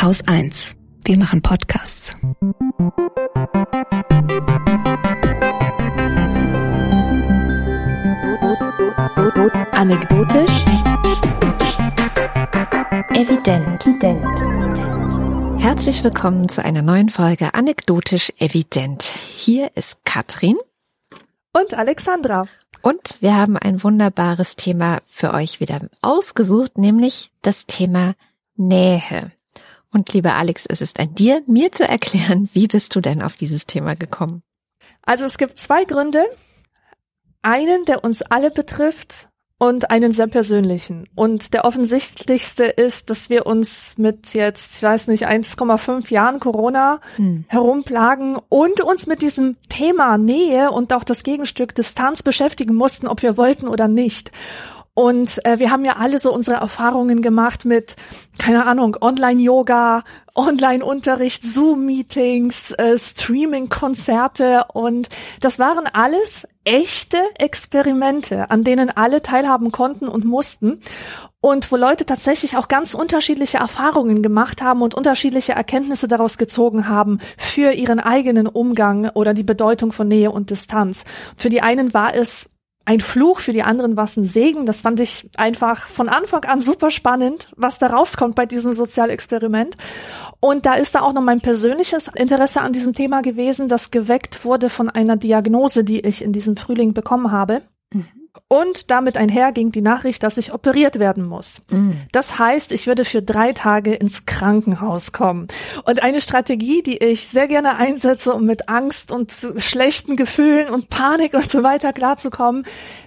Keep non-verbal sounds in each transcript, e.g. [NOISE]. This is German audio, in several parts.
Haus 1. Wir machen Podcasts. Anekdotisch. Evident. Herzlich willkommen zu einer neuen Folge Anekdotisch Evident. Hier ist Katrin. Und Alexandra. Und wir haben ein wunderbares Thema für euch wieder ausgesucht, nämlich das Thema Nähe. Und lieber Alex, es ist an dir, mir zu erklären, wie bist du denn auf dieses Thema gekommen? Also es gibt zwei Gründe. Einen, der uns alle betrifft und einen sehr persönlichen. Und der offensichtlichste ist, dass wir uns mit jetzt, ich weiß nicht, 1,5 Jahren Corona hm. herumplagen und uns mit diesem Thema Nähe und auch das Gegenstück Distanz beschäftigen mussten, ob wir wollten oder nicht. Und äh, wir haben ja alle so unsere Erfahrungen gemacht mit, keine Ahnung, Online-Yoga, Online-Unterricht, Zoom-Meetings, äh, Streaming-Konzerte und das waren alles echte Experimente, an denen alle teilhaben konnten und mussten und wo Leute tatsächlich auch ganz unterschiedliche Erfahrungen gemacht haben und unterschiedliche Erkenntnisse daraus gezogen haben für ihren eigenen Umgang oder die Bedeutung von Nähe und Distanz. Für die einen war es ein Fluch, für die anderen war es ein Segen. Das fand ich einfach von Anfang an super spannend, was da rauskommt bei diesem Sozialexperiment. Und da ist da auch noch mein persönliches Interesse an diesem Thema gewesen, das geweckt wurde von einer Diagnose, die ich in diesem Frühling bekommen habe. Mhm. Und damit einher ging die Nachricht, dass ich operiert werden muss. Mhm. Das heißt, ich würde für drei Tage ins Krankenhaus kommen. Und eine Strategie, die ich sehr gerne einsetze, um mit Angst und schlechten Gefühlen und Panik und so weiter klarzukommen,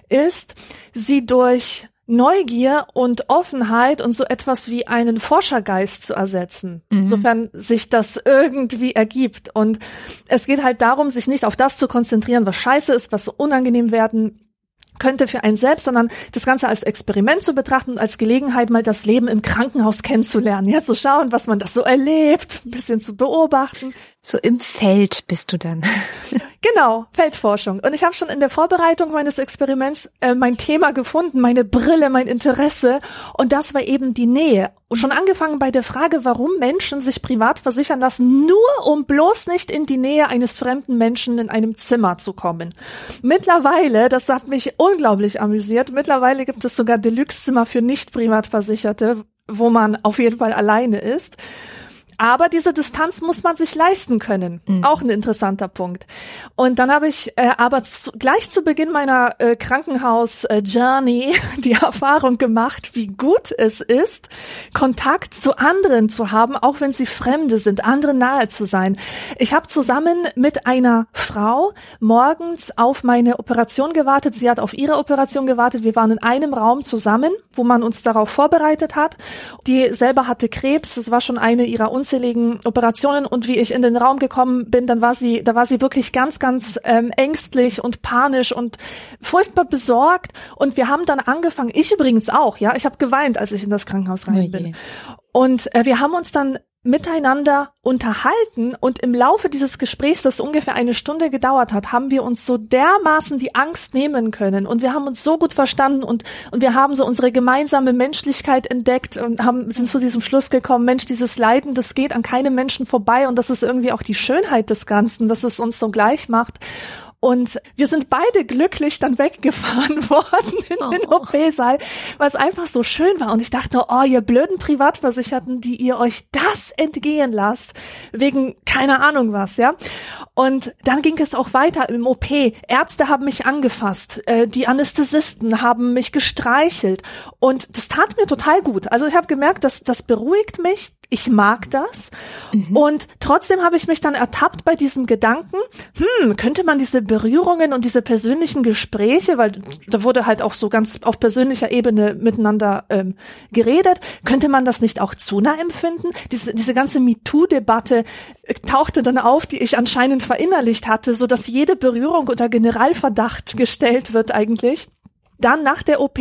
ist, sie durch Neugier und Offenheit und so etwas wie einen Forschergeist zu ersetzen, mhm. sofern sich das irgendwie ergibt. Und es geht halt darum, sich nicht auf das zu konzentrieren, was scheiße ist, was so unangenehm werden könnte für einen selbst, sondern das Ganze als Experiment zu betrachten und als Gelegenheit, mal das Leben im Krankenhaus kennenzulernen, ja, zu schauen, was man das so erlebt, ein bisschen zu beobachten. So im Feld bist du dann. [LAUGHS] Genau, Feldforschung. Und ich habe schon in der Vorbereitung meines Experiments äh, mein Thema gefunden, meine Brille, mein Interesse. Und das war eben die Nähe. Und schon angefangen bei der Frage, warum Menschen sich privat versichern lassen, nur um bloß nicht in die Nähe eines fremden Menschen in einem Zimmer zu kommen. Mittlerweile, das hat mich unglaublich amüsiert, mittlerweile gibt es sogar Deluxe-Zimmer für nicht Privatversicherte, wo man auf jeden Fall alleine ist. Aber diese Distanz muss man sich leisten können. Mhm. Auch ein interessanter Punkt. Und dann habe ich äh, aber zu, gleich zu Beginn meiner äh, Krankenhaus-Journey [LAUGHS] die Erfahrung gemacht, wie gut es ist, Kontakt zu anderen zu haben, auch wenn sie Fremde sind, anderen nahe zu sein. Ich habe zusammen mit einer Frau morgens auf meine Operation gewartet. Sie hat auf ihre Operation gewartet. Wir waren in einem Raum zusammen, wo man uns darauf vorbereitet hat. Die selber hatte Krebs. Das war schon eine ihrer unzähligen Operationen und wie ich in den Raum gekommen bin, dann war sie, da war sie wirklich ganz, ganz ähm, ängstlich und panisch und furchtbar besorgt. Und wir haben dann angefangen, ich übrigens auch, ja, ich habe geweint, als ich in das Krankenhaus rein oh bin. Und äh, wir haben uns dann miteinander unterhalten und im Laufe dieses Gesprächs, das ungefähr eine Stunde gedauert hat, haben wir uns so dermaßen die Angst nehmen können. Und wir haben uns so gut verstanden und und wir haben so unsere gemeinsame Menschlichkeit entdeckt und haben sind zu diesem Schluss gekommen, Mensch, dieses Leiden, das geht an keinem Menschen vorbei und das ist irgendwie auch die Schönheit des Ganzen, dass es uns so gleich macht und wir sind beide glücklich dann weggefahren [LAUGHS] worden in oh. den OP-Saal, weil es einfach so schön war. Und ich dachte nur, oh, ihr blöden Privatversicherten, die ihr euch das entgehen lasst, wegen keine Ahnung was, ja. Und dann ging es auch weiter im OP. Ärzte haben mich angefasst, äh, die Anästhesisten haben mich gestreichelt. Und das tat mir total gut. Also ich habe gemerkt, dass das beruhigt mich, ich mag das. Mhm. Und trotzdem habe ich mich dann ertappt bei diesem Gedanken, hm, könnte man diese Berührungen und diese persönlichen Gespräche, weil da wurde halt auch so ganz auf persönlicher Ebene miteinander ähm, geredet, könnte man das nicht auch zu nah empfinden? Diese, diese ganze MeToo-Debatte äh, tauchte dann auf, die ich anscheinend verinnerlicht hatte, so dass jede Berührung unter Generalverdacht gestellt wird eigentlich. Dann nach der OP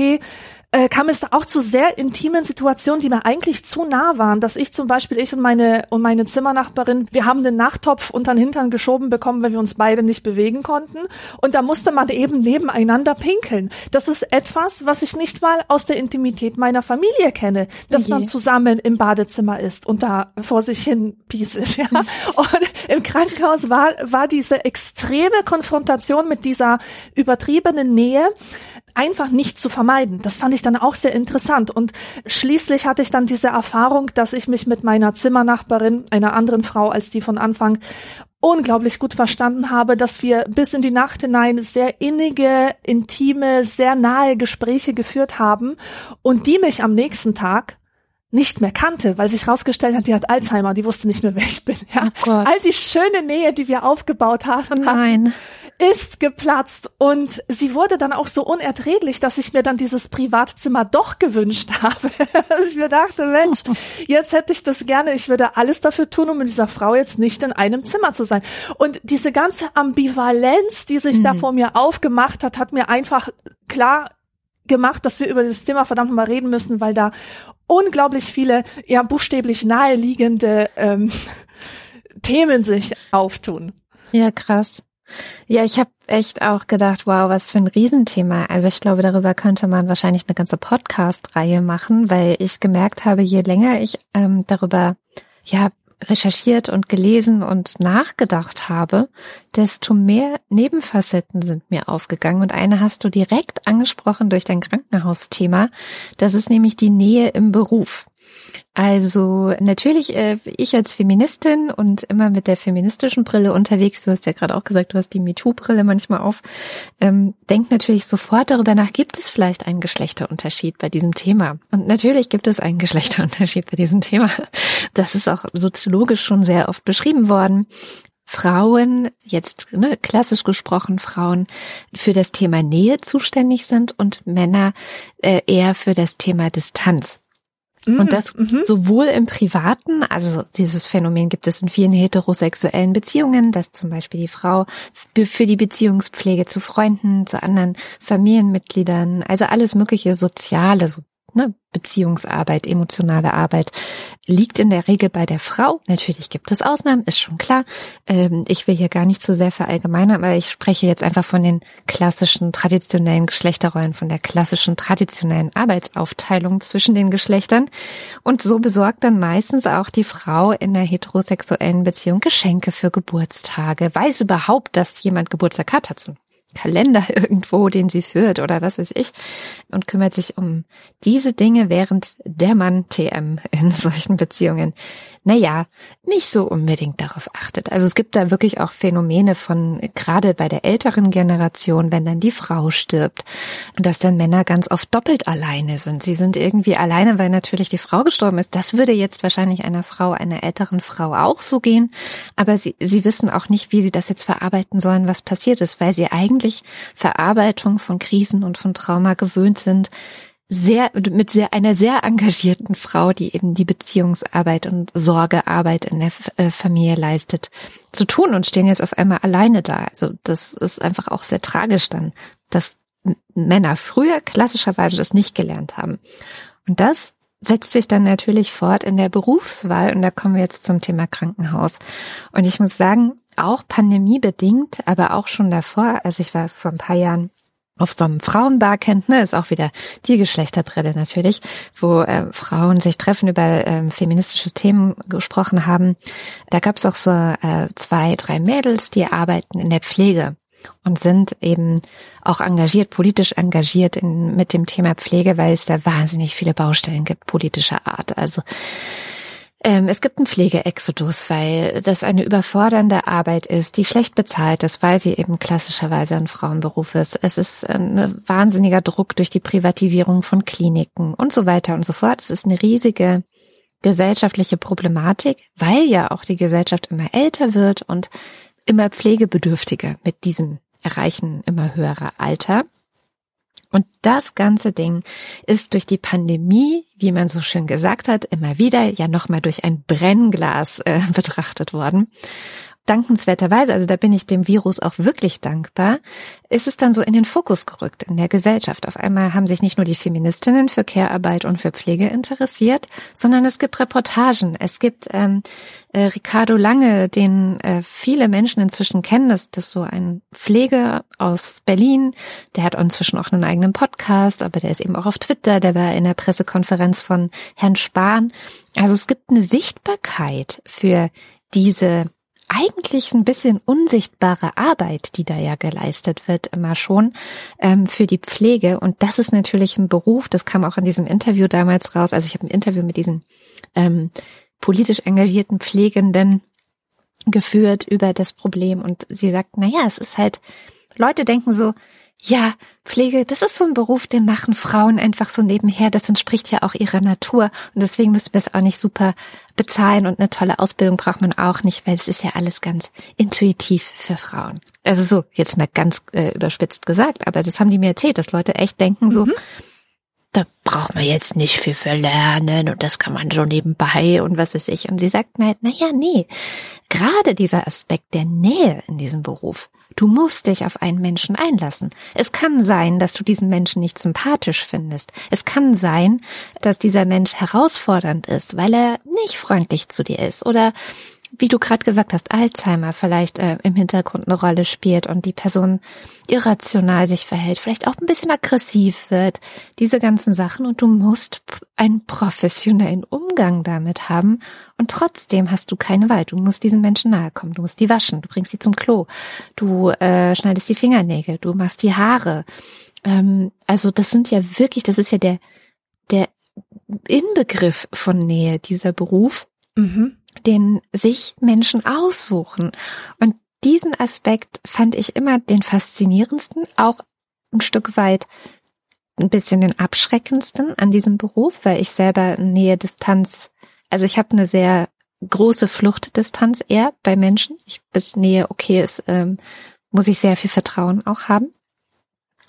äh, kam es da auch zu sehr intimen Situationen, die mir eigentlich zu nah waren, dass ich zum Beispiel, ich und meine, und meine Zimmernachbarin, wir haben den Nachttopf unter den Hintern geschoben bekommen, weil wir uns beide nicht bewegen konnten. Und da musste man eben nebeneinander pinkeln. Das ist etwas, was ich nicht mal aus der Intimität meiner Familie kenne, dass okay. man zusammen im Badezimmer ist und da vor sich hin pieselt. Ja? [LAUGHS] Und im Krankenhaus war, war diese extreme Konfrontation mit dieser übertriebenen Nähe einfach nicht zu vermeiden. Das fand ich dann auch sehr interessant. Und schließlich hatte ich dann diese Erfahrung, dass ich mich mit meiner Zimmernachbarin, einer anderen Frau als die von Anfang, unglaublich gut verstanden habe, dass wir bis in die Nacht hinein sehr innige, intime, sehr nahe Gespräche geführt haben und die mich am nächsten Tag nicht mehr kannte, weil sich herausgestellt hat, die hat Alzheimer, die wusste nicht mehr, wer ich bin. Ja. Oh All die schöne Nähe, die wir aufgebaut haben, oh ist geplatzt. Und sie wurde dann auch so unerträglich, dass ich mir dann dieses Privatzimmer doch gewünscht habe. [LAUGHS] dass ich mir dachte, Mensch, [LAUGHS] jetzt hätte ich das gerne. Ich würde alles dafür tun, um mit dieser Frau jetzt nicht in einem Zimmer zu sein. Und diese ganze Ambivalenz, die sich mhm. da vor mir aufgemacht hat, hat mir einfach klar gemacht, dass wir über dieses Thema verdammt mal reden müssen, weil da unglaublich viele, ja, buchstäblich naheliegende ähm, [LAUGHS] Themen sich auftun. Ja, krass. Ja, ich habe echt auch gedacht, wow, was für ein Riesenthema. Also ich glaube, darüber könnte man wahrscheinlich eine ganze Podcast-Reihe machen, weil ich gemerkt habe, je länger ich ähm, darüber ja recherchiert und gelesen und nachgedacht habe, desto mehr Nebenfacetten sind mir aufgegangen. Und eine hast du direkt angesprochen durch dein Krankenhausthema. Das ist nämlich die Nähe im Beruf. Also natürlich, äh, ich als Feministin und immer mit der feministischen Brille unterwegs, du hast ja gerade auch gesagt, du hast die MeToo-Brille manchmal auf, ähm, denk natürlich sofort darüber nach, gibt es vielleicht einen Geschlechterunterschied bei diesem Thema? Und natürlich gibt es einen [LAUGHS] Geschlechterunterschied bei diesem Thema. Das ist auch soziologisch schon sehr oft beschrieben worden. Frauen, jetzt ne, klassisch gesprochen Frauen, für das Thema Nähe zuständig sind und Männer äh, eher für das Thema Distanz. Und mhm, das mhm. sowohl im Privaten, also dieses Phänomen gibt es in vielen heterosexuellen Beziehungen, dass zum Beispiel die Frau für die Beziehungspflege zu Freunden, zu anderen Familienmitgliedern, also alles mögliche Soziale, so ne, Beziehungsarbeit, emotionale Arbeit liegt in der Regel bei der Frau. Natürlich gibt es Ausnahmen, ist schon klar. Ähm, ich will hier gar nicht zu sehr verallgemeinern, aber ich spreche jetzt einfach von den klassischen traditionellen Geschlechterrollen, von der klassischen traditionellen Arbeitsaufteilung zwischen den Geschlechtern. Und so besorgt dann meistens auch die Frau in der heterosexuellen Beziehung Geschenke für Geburtstage, weiß überhaupt, dass jemand Geburtstag hat, hat so Kalender [LAUGHS] irgendwo, den sie führt oder was weiß ich und kümmert sich um diese Dinge, während der Mann TM in [LAUGHS] solchen Beziehungen, naja, nicht so unbedingt darauf achtet. Also es gibt da wirklich auch Phänomene von, gerade bei der älteren Generation, wenn dann die Frau stirbt, dass dann Männer ganz oft doppelt alleine sind. Sie sind irgendwie alleine, weil natürlich die Frau gestorben ist. Das würde jetzt wahrscheinlich einer Frau, einer älteren Frau auch so gehen. Aber sie, sie wissen auch nicht, wie sie das jetzt verarbeiten sollen, was passiert ist, weil sie eigentlich eigentlich Verarbeitung von Krisen und von Trauma gewöhnt sind, sehr, mit sehr, einer sehr engagierten Frau, die eben die Beziehungsarbeit und Sorgearbeit in der äh, Familie leistet, zu tun und stehen jetzt auf einmal alleine da. Also das ist einfach auch sehr tragisch dann, dass Männer früher klassischerweise das nicht gelernt haben. Und das setzt sich dann natürlich fort in der Berufswahl und da kommen wir jetzt zum Thema Krankenhaus. Und ich muss sagen, auch pandemiebedingt, aber auch schon davor, also ich war vor ein paar Jahren auf so einem Frauenbarcamp, ne, ist auch wieder die Geschlechterbrille natürlich, wo äh, Frauen sich treffen, über ähm, feministische Themen gesprochen haben. Da gab es auch so äh, zwei, drei Mädels, die arbeiten in der Pflege und sind eben auch engagiert, politisch engagiert in, mit dem Thema Pflege, weil es da wahnsinnig viele Baustellen gibt, politischer Art. Also es gibt einen Pflegeexodus, weil das eine überfordernde Arbeit ist, die schlecht bezahlt ist, weil sie eben klassischerweise ein Frauenberuf ist. Es ist ein wahnsinniger Druck durch die Privatisierung von Kliniken und so weiter und so fort. Es ist eine riesige gesellschaftliche Problematik, weil ja auch die Gesellschaft immer älter wird und immer pflegebedürftiger mit diesem Erreichen immer höherer Alter. Und das ganze Ding ist durch die Pandemie, wie man so schön gesagt hat, immer wieder ja nochmal durch ein Brennglas äh, [LAUGHS] betrachtet worden. Dankenswerterweise, also da bin ich dem Virus auch wirklich dankbar, ist es dann so in den Fokus gerückt in der Gesellschaft. Auf einmal haben sich nicht nur die Feministinnen für Care-Arbeit und für Pflege interessiert, sondern es gibt Reportagen. Es gibt ähm, äh, Ricardo Lange, den äh, viele Menschen inzwischen kennen. Das, das ist so ein Pfleger aus Berlin. Der hat inzwischen auch einen eigenen Podcast, aber der ist eben auch auf Twitter. Der war in der Pressekonferenz von Herrn Spahn. Also es gibt eine Sichtbarkeit für diese eigentlich ein bisschen unsichtbare Arbeit, die da ja geleistet wird, immer schon ähm, für die Pflege. Und das ist natürlich ein Beruf, das kam auch in diesem Interview damals raus. Also ich habe ein Interview mit diesen ähm, politisch engagierten Pflegenden geführt über das Problem. Und sie sagt, na ja, es ist halt, Leute denken so, ja, Pflege, das ist so ein Beruf, den machen Frauen einfach so nebenher. Das entspricht ja auch ihrer Natur. Und deswegen müssen wir es auch nicht super bezahlen und eine tolle Ausbildung braucht man auch nicht, weil es ist ja alles ganz intuitiv für Frauen. Also so, jetzt mal ganz äh, überspitzt gesagt, aber das haben die mir erzählt, dass Leute echt denken so, mhm. Da braucht man jetzt nicht viel für lernen und das kann man so nebenbei und was weiß ich. Und sie sagt, na, na ja, nee, gerade dieser Aspekt der Nähe in diesem Beruf, Du musst dich auf einen Menschen einlassen. Es kann sein, dass du diesen Menschen nicht sympathisch findest. Es kann sein, dass dieser Mensch herausfordernd ist, weil er nicht freundlich zu dir ist oder wie du gerade gesagt hast, Alzheimer vielleicht äh, im Hintergrund eine Rolle spielt und die Person irrational sich verhält, vielleicht auch ein bisschen aggressiv wird, diese ganzen Sachen. Und du musst einen professionellen Umgang damit haben. Und trotzdem hast du keine Wahl. Du musst diesen Menschen nahe kommen, du musst die waschen, du bringst sie zum Klo, du äh, schneidest die Fingernägel, du machst die Haare. Ähm, also das sind ja wirklich, das ist ja der der Inbegriff von Nähe, dieser Beruf. Mhm den sich Menschen aussuchen. Und diesen Aspekt fand ich immer den faszinierendsten, auch ein Stück weit ein bisschen den abschreckendsten an diesem Beruf, weil ich selber Nähe Distanz, also ich habe eine sehr große Fluchtdistanz eher bei Menschen. Ich bis Nähe okay ist, ähm, muss ich sehr viel Vertrauen auch haben.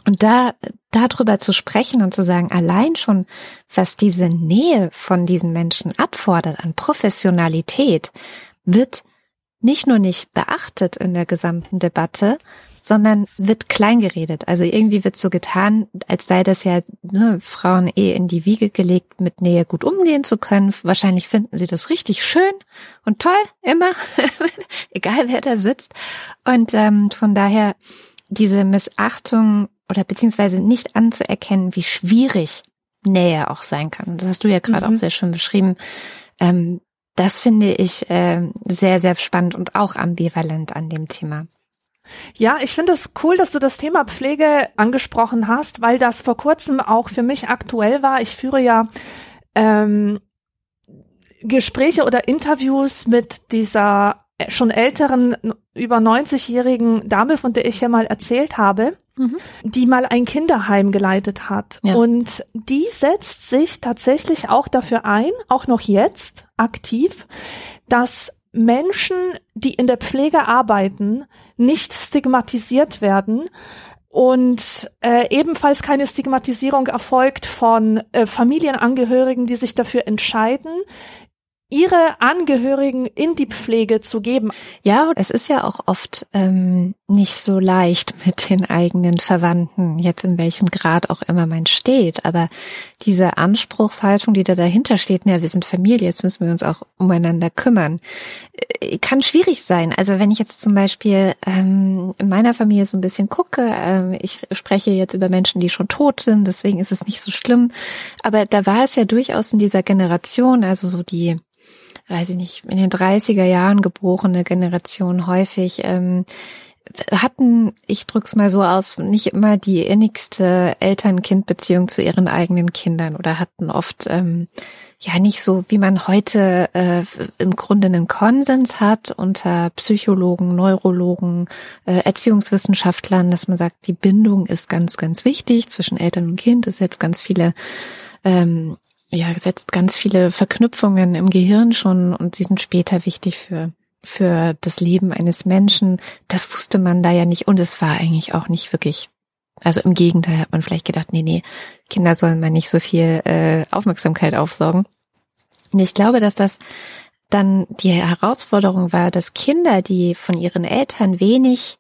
Und da, darüber zu sprechen und zu sagen, allein schon, was diese Nähe von diesen Menschen abfordert an Professionalität, wird nicht nur nicht beachtet in der gesamten Debatte, sondern wird kleingeredet. Also irgendwie wird so getan, als sei das ja ne, Frauen eh in die Wiege gelegt, mit Nähe gut umgehen zu können. Wahrscheinlich finden sie das richtig schön und toll, immer, [LAUGHS] egal wer da sitzt. Und ähm, von daher diese Missachtung oder beziehungsweise nicht anzuerkennen, wie schwierig Nähe auch sein kann. Das hast du ja gerade mhm. auch sehr schön beschrieben. Ähm, das finde ich äh, sehr, sehr spannend und auch ambivalent an dem Thema. Ja, ich finde es cool, dass du das Thema Pflege angesprochen hast, weil das vor kurzem auch für mich aktuell war. Ich führe ja ähm, Gespräche oder Interviews mit dieser schon älteren, über 90-jährigen Dame, von der ich ja mal erzählt habe mhm. die mal ein Kinderheim geleitet hat. Ja. Und die setzt sich tatsächlich auch dafür ein, auch noch jetzt aktiv, dass Menschen, die in der Pflege arbeiten, nicht stigmatisiert werden, und äh, ebenfalls keine Stigmatisierung erfolgt von äh, Familienangehörigen, die sich dafür entscheiden, ihre Angehörigen in die Pflege zu geben. Ja, es ist ja auch oft ähm, nicht so leicht [LAUGHS] mit den eigenen Verwandten, jetzt in welchem Grad auch immer man steht. Aber diese Anspruchshaltung, die da dahinter steht, ja, wir sind Familie, jetzt müssen wir uns auch umeinander kümmern, äh, kann schwierig sein. Also wenn ich jetzt zum Beispiel ähm, in meiner Familie so ein bisschen gucke, ähm, ich spreche jetzt über Menschen, die schon tot sind, deswegen ist es nicht so schlimm. Aber da war es ja durchaus in dieser Generation, also so die weiß ich nicht, in den 30er Jahren geborene Generation häufig ähm, hatten, ich drück's mal so aus, nicht immer die innigste Eltern-Kind-Beziehung zu ihren eigenen Kindern oder hatten oft ähm, ja nicht so, wie man heute äh, im Grunde einen Konsens hat unter Psychologen, Neurologen, äh, Erziehungswissenschaftlern, dass man sagt, die Bindung ist ganz, ganz wichtig zwischen Eltern und Kind. Es jetzt ganz viele ähm, ja, setzt ganz viele Verknüpfungen im Gehirn schon und die sind später wichtig für, für das Leben eines Menschen. Das wusste man da ja nicht und es war eigentlich auch nicht wirklich, also im Gegenteil hat man vielleicht gedacht, nee, nee, Kinder sollen mal nicht so viel äh, Aufmerksamkeit aufsaugen. Und ich glaube, dass das dann die Herausforderung war, dass Kinder, die von ihren Eltern wenig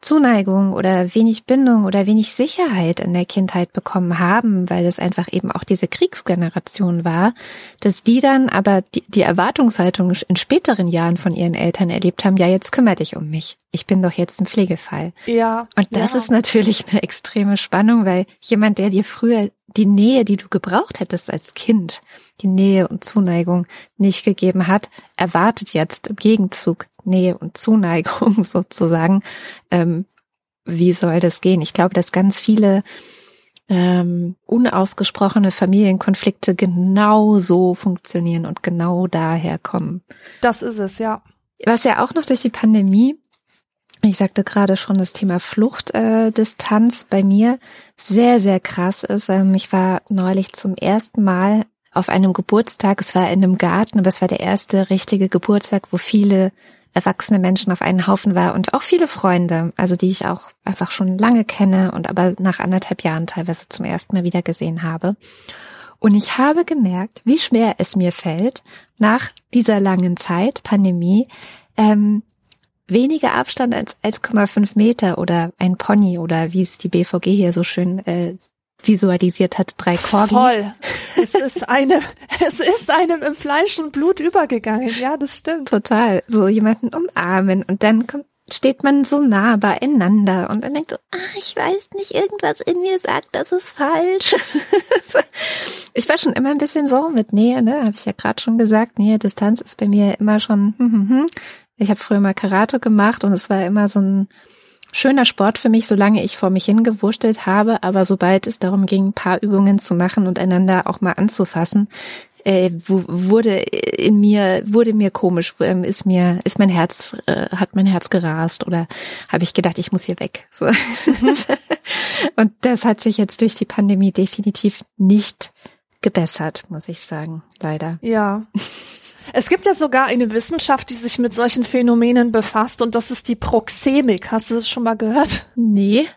Zuneigung oder wenig Bindung oder wenig Sicherheit in der Kindheit bekommen haben, weil es einfach eben auch diese Kriegsgeneration war, dass die dann aber die, die Erwartungshaltung in späteren Jahren von ihren Eltern erlebt haben, ja, jetzt kümmere dich um mich. Ich bin doch jetzt ein Pflegefall. Ja. Und das ja. ist natürlich eine extreme Spannung, weil jemand, der dir früher die Nähe, die du gebraucht hättest als Kind, die Nähe und Zuneigung nicht gegeben hat, erwartet jetzt im Gegenzug Nähe und Zuneigung [LAUGHS] sozusagen. Ähm, wie soll das gehen? Ich glaube, dass ganz viele ähm, unausgesprochene Familienkonflikte genau so funktionieren und genau daher kommen. Das ist es, ja. Was ja auch noch durch die Pandemie, ich sagte gerade schon, das Thema Fluchtdistanz äh, bei mir sehr, sehr krass ist. Ähm, ich war neulich zum ersten Mal auf einem Geburtstag, es war in einem Garten, aber es war der erste richtige Geburtstag, wo viele erwachsene Menschen auf einen Haufen war und auch viele Freunde, also die ich auch einfach schon lange kenne und aber nach anderthalb Jahren teilweise zum ersten Mal wieder gesehen habe. Und ich habe gemerkt, wie schwer es mir fällt, nach dieser langen Zeit, Pandemie, ähm, weniger Abstand als 1,5 Meter oder ein Pony oder wie es die BVG hier so schön äh, visualisiert hat, drei Corgis. Voll. [LAUGHS] Es ist eine, es ist einem im Fleisch und Blut übergegangen. Ja, das stimmt. Total. So jemanden umarmen und dann kommt steht man so nah beieinander und dann denkt, ah, ich weiß nicht, irgendwas in mir sagt, das ist falsch. [LAUGHS] ich war schon immer ein bisschen so mit Nähe, ne, habe ich ja gerade schon gesagt. Nähe, Distanz ist bei mir immer schon. Hm, hm, hm. Ich habe früher mal Karate gemacht und es war immer so ein schöner Sport für mich, solange ich vor mich hingewurschtelt habe, aber sobald es darum ging, ein paar Übungen zu machen und einander auch mal anzufassen, äh, wurde in mir wurde mir komisch, ähm, ist mir ist mein Herz äh, hat mein Herz gerast oder habe ich gedacht, ich muss hier weg. So. [LAUGHS] und das hat sich jetzt durch die Pandemie definitiv nicht gebessert, muss ich sagen, leider. Ja. [LAUGHS] Es gibt ja sogar eine Wissenschaft, die sich mit solchen Phänomenen befasst und das ist die Proxemik. Hast du das schon mal gehört? Nee.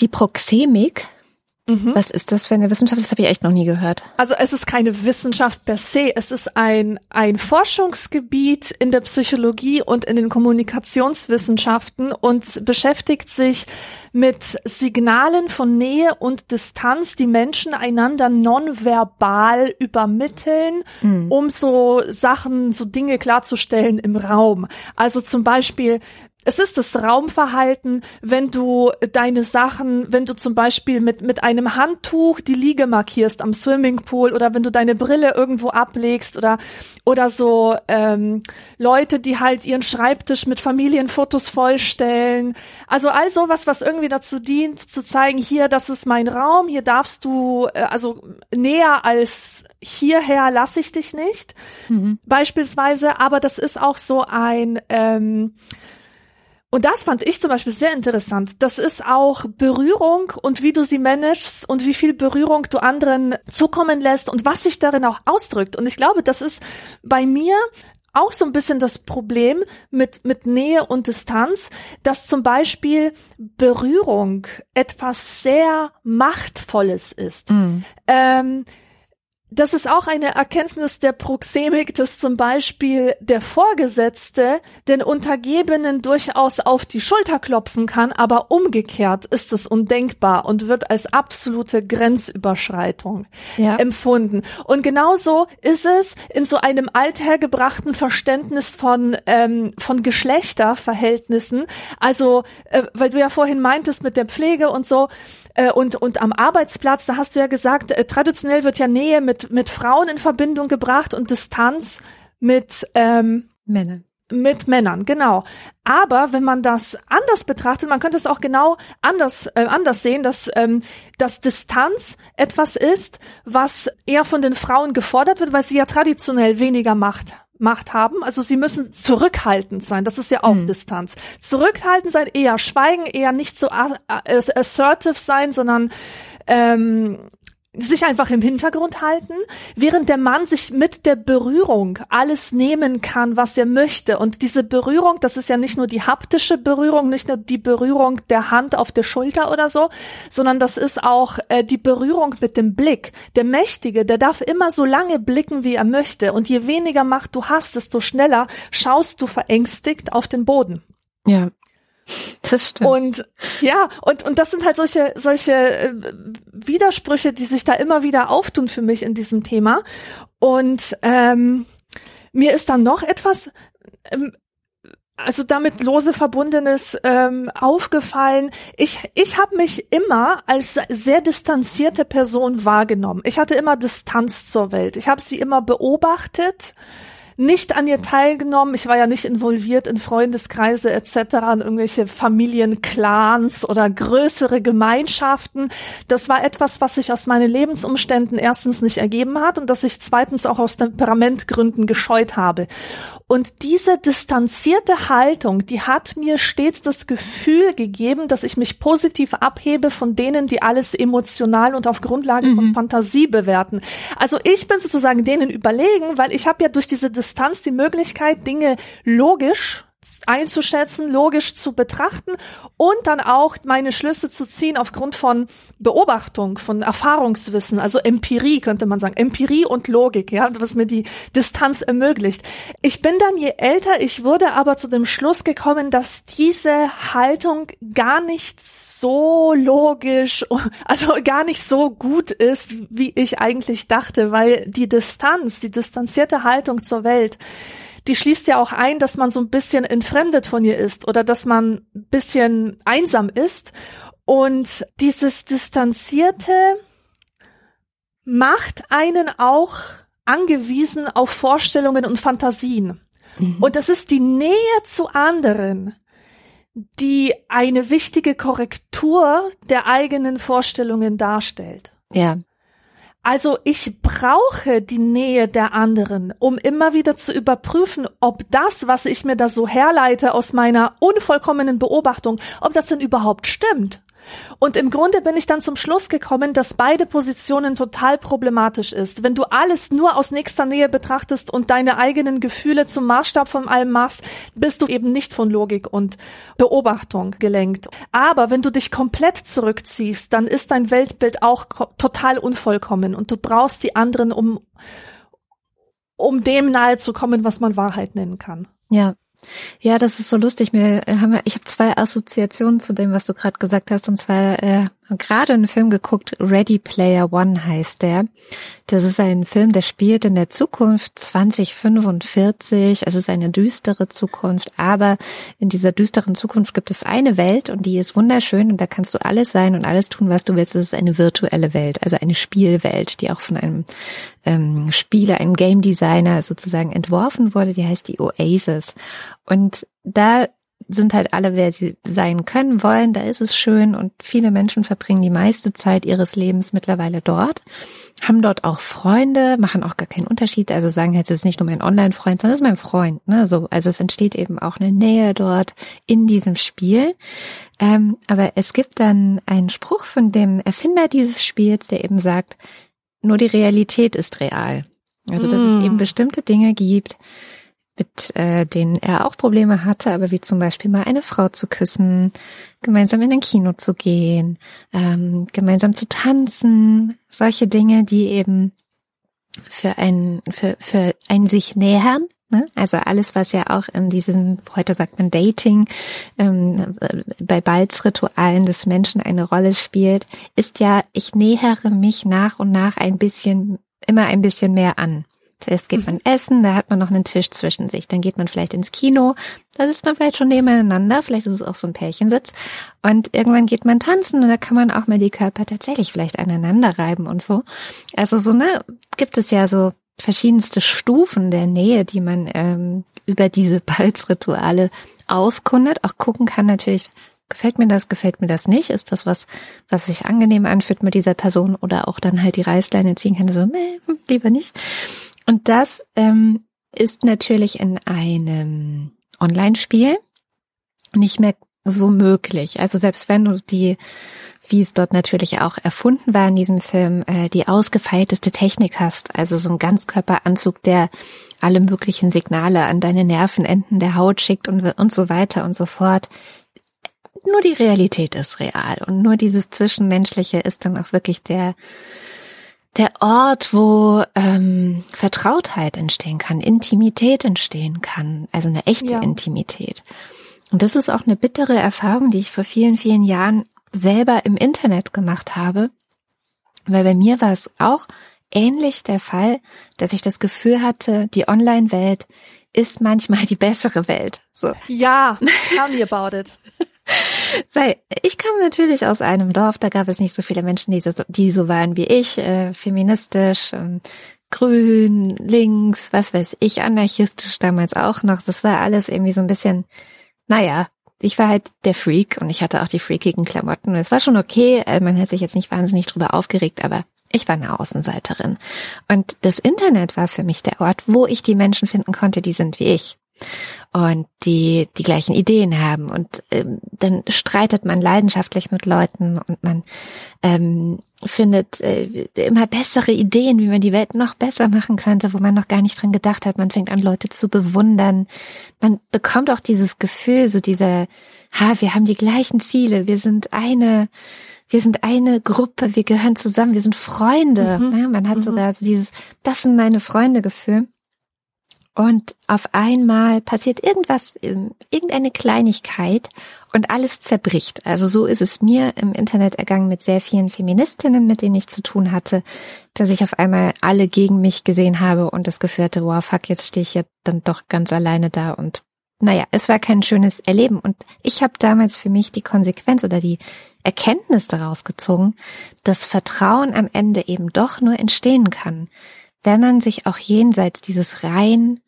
Die Proxemik? Mhm. Was ist das für eine Wissenschaft? Das habe ich echt noch nie gehört. Also es ist keine Wissenschaft per se, es ist ein, ein Forschungsgebiet in der Psychologie und in den Kommunikationswissenschaften und beschäftigt sich mit Signalen von Nähe und Distanz, die Menschen einander nonverbal übermitteln, mhm. um so Sachen, so Dinge klarzustellen im Raum. Also zum Beispiel, es ist das Raumverhalten, wenn du deine Sachen, wenn du zum Beispiel mit, mit einem Handtuch die Liege markierst am Swimmingpool oder wenn du deine Brille irgendwo ablegst oder, oder so ähm, Leute, die halt ihren Schreibtisch mit Familienfotos vollstellen. Also all sowas, was irgendwie dazu dient, zu zeigen, hier, das ist mein Raum, hier darfst du, äh, also näher als hierher lasse ich dich nicht. Mhm. Beispielsweise, aber das ist auch so ein ähm, und das fand ich zum Beispiel sehr interessant. Das ist auch Berührung und wie du sie managst und wie viel Berührung du anderen zukommen lässt und was sich darin auch ausdrückt. Und ich glaube, das ist bei mir auch so ein bisschen das Problem mit, mit Nähe und Distanz, dass zum Beispiel Berührung etwas sehr Machtvolles ist. Mhm. Ähm, das ist auch eine Erkenntnis der Proxemik, dass zum Beispiel der Vorgesetzte den Untergebenen durchaus auf die Schulter klopfen kann, aber umgekehrt ist es undenkbar und wird als absolute Grenzüberschreitung ja. empfunden. Und genauso ist es in so einem althergebrachten Verständnis von, ähm, von Geschlechterverhältnissen. Also, äh, weil du ja vorhin meintest mit der Pflege und so, äh, und, und am Arbeitsplatz, da hast du ja gesagt, äh, traditionell wird ja Nähe mit, mit Frauen in Verbindung gebracht und Distanz mit ähm, Männern. Mit Männern, genau. Aber wenn man das anders betrachtet, man könnte es auch genau anders, äh, anders sehen, dass, ähm, dass Distanz etwas ist, was eher von den Frauen gefordert wird, weil sie ja traditionell weniger Macht Macht haben. Also sie müssen zurückhaltend sein. Das ist ja auch mhm. Distanz. Zurückhaltend sein, eher schweigen, eher nicht so assertive sein, sondern ähm, sich einfach im Hintergrund halten, während der Mann sich mit der Berührung alles nehmen kann, was er möchte. Und diese Berührung, das ist ja nicht nur die haptische Berührung, nicht nur die Berührung der Hand auf der Schulter oder so, sondern das ist auch äh, die Berührung mit dem Blick. Der Mächtige, der darf immer so lange blicken, wie er möchte. Und je weniger Macht du hast, desto schneller schaust du verängstigt auf den Boden. Ja. Das stimmt. Und ja, und, und das sind halt solche, solche äh, Widersprüche, die sich da immer wieder auftun für mich in diesem Thema. Und ähm, mir ist dann noch etwas, ähm, also damit lose Verbundenes ähm, aufgefallen. Ich, ich habe mich immer als sehr distanzierte Person wahrgenommen. Ich hatte immer Distanz zur Welt. Ich habe sie immer beobachtet nicht an ihr teilgenommen. Ich war ja nicht involviert in Freundeskreise etc., in irgendwelche Familienclans oder größere Gemeinschaften. Das war etwas, was sich aus meinen Lebensumständen erstens nicht ergeben hat und das ich zweitens auch aus Temperamentgründen gescheut habe. Und diese distanzierte Haltung, die hat mir stets das Gefühl gegeben, dass ich mich positiv abhebe von denen, die alles emotional und auf Grundlage mhm. von Fantasie bewerten. Also ich bin sozusagen denen überlegen, weil ich habe ja durch diese Distanz die Möglichkeit, Dinge logisch einzuschätzen, logisch zu betrachten und dann auch meine Schlüsse zu ziehen aufgrund von Beobachtung, von Erfahrungswissen, also Empirie könnte man sagen, Empirie und Logik, ja, was mir die Distanz ermöglicht. Ich bin dann je älter ich wurde aber zu dem Schluss gekommen, dass diese Haltung gar nicht so logisch, also gar nicht so gut ist, wie ich eigentlich dachte, weil die Distanz, die distanzierte Haltung zur Welt, die schließt ja auch ein, dass man so ein bisschen entfremdet von ihr ist oder dass man ein bisschen einsam ist. Und dieses Distanzierte macht einen auch angewiesen auf Vorstellungen und Fantasien. Mhm. Und das ist die Nähe zu anderen, die eine wichtige Korrektur der eigenen Vorstellungen darstellt. Ja. Also ich brauche die Nähe der anderen, um immer wieder zu überprüfen, ob das, was ich mir da so herleite aus meiner unvollkommenen Beobachtung, ob das denn überhaupt stimmt. Und im Grunde bin ich dann zum Schluss gekommen, dass beide Positionen total problematisch ist. Wenn du alles nur aus nächster Nähe betrachtest und deine eigenen Gefühle zum Maßstab von allem machst, bist du eben nicht von Logik und Beobachtung gelenkt. Aber wenn du dich komplett zurückziehst, dann ist dein Weltbild auch total unvollkommen und du brauchst die anderen, um, um dem nahe zu kommen, was man Wahrheit nennen kann. Ja, ja, das ist so lustig. Mir äh, haben ich habe zwei Assoziationen zu dem, was du gerade gesagt hast. Und zwar äh, gerade einen Film geguckt, Ready Player One heißt der. Das ist ein Film, der spielt in der Zukunft 2045. Es ist eine düstere Zukunft, aber in dieser düsteren Zukunft gibt es eine Welt und die ist wunderschön und da kannst du alles sein und alles tun, was du willst. Es ist eine virtuelle Welt, also eine Spielwelt, die auch von einem ähm, Spieler, einem Game Designer sozusagen entworfen wurde. Die heißt die Oasis. Und da sind halt alle, wer sie sein können wollen. Da ist es schön und viele Menschen verbringen die meiste Zeit ihres Lebens mittlerweile dort, haben dort auch Freunde, machen auch gar keinen Unterschied. Also sagen jetzt, es ist nicht nur mein Online-Freund, sondern es ist mein Freund. Ne? So, also es entsteht eben auch eine Nähe dort in diesem Spiel. Ähm, aber es gibt dann einen Spruch von dem Erfinder dieses Spiels, der eben sagt, nur die Realität ist real. Also dass mm. es eben bestimmte Dinge gibt, mit äh, denen er auch Probleme hatte, aber wie zum Beispiel mal eine Frau zu küssen, gemeinsam in ein Kino zu gehen, ähm, gemeinsam zu tanzen, solche Dinge, die eben für ein für für ein sich nähern ne? also alles, was ja auch in diesem, heute sagt man Dating, ähm, bei Balzritualen des Menschen eine Rolle spielt, ist ja, ich nähere mich nach und nach ein bisschen, immer ein bisschen mehr an. Zuerst geht man essen, da hat man noch einen Tisch zwischen sich. Dann geht man vielleicht ins Kino, da sitzt man vielleicht schon nebeneinander, vielleicht ist es auch so ein Pärchensitz. Und irgendwann geht man tanzen und da kann man auch mal die Körper tatsächlich vielleicht aneinander reiben und so. Also so, ne, gibt es ja so verschiedenste Stufen der Nähe, die man ähm, über diese Balzrituale auskundet. Auch gucken kann natürlich, gefällt mir das, gefällt mir das nicht? Ist das was, was sich angenehm anfühlt mit dieser Person oder auch dann halt die Reißleine ziehen kann, so, nee, lieber nicht. Und das ähm, ist natürlich in einem Online-Spiel nicht mehr so möglich. Also selbst wenn du die wie es dort natürlich auch erfunden war in diesem Film, äh, die ausgefeilteste Technik hast. Also so ein Ganzkörperanzug, der alle möglichen Signale an deine Nervenenden der Haut schickt und, und so weiter und so fort. Nur die Realität ist real und nur dieses Zwischenmenschliche ist dann auch wirklich der, der Ort, wo ähm, Vertrautheit entstehen kann, Intimität entstehen kann, also eine echte ja. Intimität. Und das ist auch eine bittere Erfahrung, die ich vor vielen, vielen Jahren selber im Internet gemacht habe, weil bei mir war es auch ähnlich der Fall, dass ich das Gefühl hatte, die Online-Welt ist manchmal die bessere Welt. So. Ja, [LAUGHS] tell me about it. Weil ich kam natürlich aus einem Dorf, da gab es nicht so viele Menschen, die so, die so waren wie ich, äh, feministisch, ähm, grün, links, was weiß ich, anarchistisch damals auch noch. Das war alles irgendwie so ein bisschen, naja, ich war halt der Freak und ich hatte auch die freakigen Klamotten. Es war schon okay, äh, man hat sich jetzt nicht wahnsinnig drüber aufgeregt, aber ich war eine Außenseiterin. Und das Internet war für mich der Ort, wo ich die Menschen finden konnte, die sind wie ich und die die gleichen Ideen haben und ähm, dann streitet man leidenschaftlich mit Leuten und man ähm, findet äh, immer bessere Ideen, wie man die Welt noch besser machen könnte, wo man noch gar nicht dran gedacht hat. Man fängt an, Leute zu bewundern. Man bekommt auch dieses Gefühl, so dieser, ha, wir haben die gleichen Ziele, wir sind eine, wir sind eine Gruppe, wir gehören zusammen, wir sind Freunde. Mhm. Ja, man hat mhm. sogar so dieses, das sind meine Freunde Gefühl. Und auf einmal passiert irgendwas, irgendeine Kleinigkeit und alles zerbricht. Also so ist es mir im Internet ergangen mit sehr vielen Feministinnen, mit denen ich zu tun hatte, dass ich auf einmal alle gegen mich gesehen habe und das Gefühl hatte, wow, fuck, jetzt stehe ich ja dann doch ganz alleine da und naja, es war kein schönes Erleben. Und ich habe damals für mich die Konsequenz oder die Erkenntnis daraus gezogen, dass Vertrauen am Ende eben doch nur entstehen kann, wenn man sich auch jenseits dieses rein